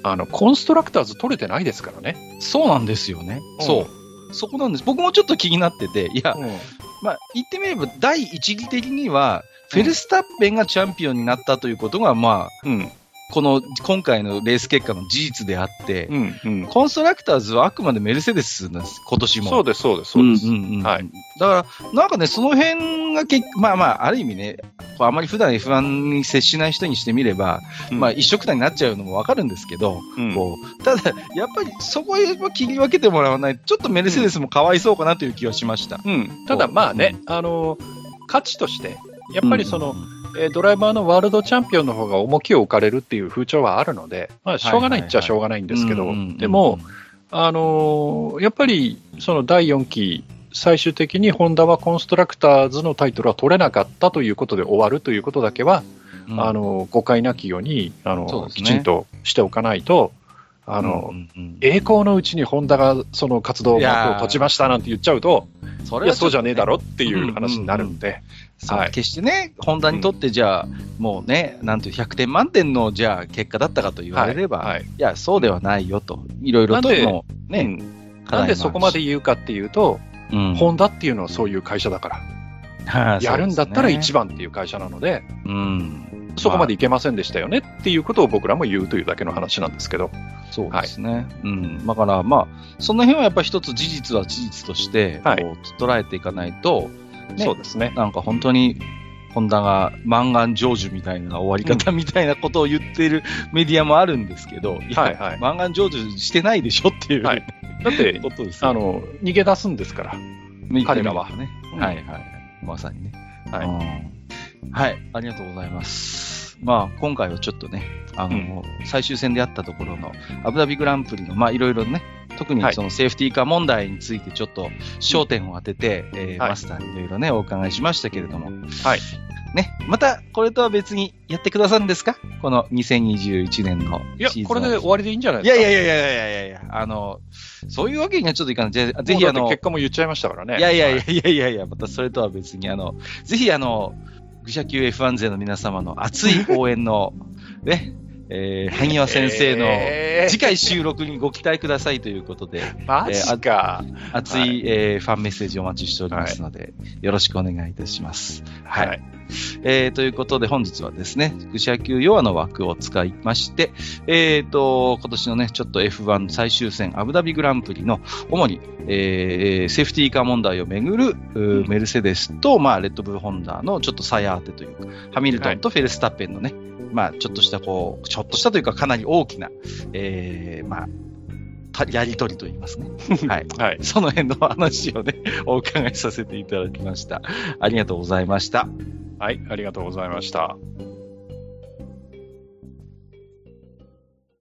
あのコンストラクターズ取れてないですからね。そうなんですよね。うんそう。そこなんです。僕もちょっと気になってて、いや、うんまあ、言ってみれば、第一義的には、フェルスタッペンがチャンピオンになったということが、まあ、うんこの、今回のレース結果の事実であって、うんうん。コンストラクターズはあくまでメルセデスなんです、今年も。そうです、そうです、そうです。んうんうん。はい。だから、なんかね、その辺がけ、まあまあ、ある意味ね、こうあまり普段 F1 に接しない人にしてみれば、うん。まあ一緒くたになっちゃうのもわかるんですけど、うん。こうただ、やっぱりそこを切り分けてもらわないと、ちょっとメルセデスもかわいそうかなという気はしました。うん。ただ、まあね、あの価値として、やっぱりその、えードライバーのワールドチャンピオンの方が重きを置かれるっていう風潮はあるので、まあ、しょうがないっちゃしょうがないんですけど、でも、、あのーやっぱりその第4期、最終的にホンダはコンストラクターズのタイトルは取れなかったということで終わるということだけは、うん。あの誤解なきようにあのね。きちんとしておかないと、あのうんうんうん栄光のうちにホンダがその活動を幕を閉じましたなんて言っちゃうと、そいや、そうじゃねえだろっっていう話になるんで、そうはい。決してね、ホンダにとってじゃあ、もうね、なんていう100点満点のじゃあ結果だったかと言われれば、いはい。はいや、そうではないよと、いろいろとなんでもうね、うん。なんでそこまで言うかっていうと、うん。ホンダっていうのはそういう会社だから、はいやるんだったら一番。番っていう会社なので、うん。そこまでいけませんでしたよねっていうことを僕らも言うというだけの話なんですけど、そうですね。うん。だから、まあ、その辺はやっぱり一つ事実は事実として、はい。捉えていかないと、ねそうですね。なんか本当に、ホンダが満願成就みたいな終わり方みたいなことを言ってるメディアもあるんですけど、いや、はいはい満願成就してないでしょっていう、はいだって、ことですよあの、逃げ出すんですから。彼らはね。うんはいはい。まさにね。はいうんはい。ありがとうございます。まあ、今回はちょっとね、あの、最終戦であったところの、アブダビグランプリの、まあ、いろいろね、特にはいそのセーフティーカー問題についてちょっと焦点を当てて、えーはいマスターにいろいろね、お伺いしましたけれども、はい。ね、またこれとは別にやってくださるんですか？この2021年のいやこれで終わりでいいんじゃないいですか？やいやいやいやいやいやいやあの、そういうわけにはちょっといかない。ぜひあの、結果も言っちゃいましたからね。いやいやいやはいやいやいや、またそれとは別に、あの、ぜひあの、愚者級 F1 勢の皆様の熱い応援の、ね、えー、萩和先生のえー次回収録にご期待くださいということで、マジか。熱い、はいえーファンメッセージお待ちしておりますので、よろしくお願いいたします。はい。はい。えーということで本日はですね、愚者級ヨアの枠を使いまして、えーと、今年のね、ちょっと F1 最終戦アブダビグランプリの主に、えーセーフティーカー問題をめぐる、うーメルセデスと、まあ、レッドブルホンダのちょっと差や当てというか、ハミルトンとフェルスタッペンのね、まあ、ちょっとしたこう、ちょっとしたというかかなり大きな、えーまあ、たやりとりといいますね。[laughs] はい。はい。その辺の話をね、[laughs] お伺いさせていただきました。ありがとうございました。はい。ありがとうございました。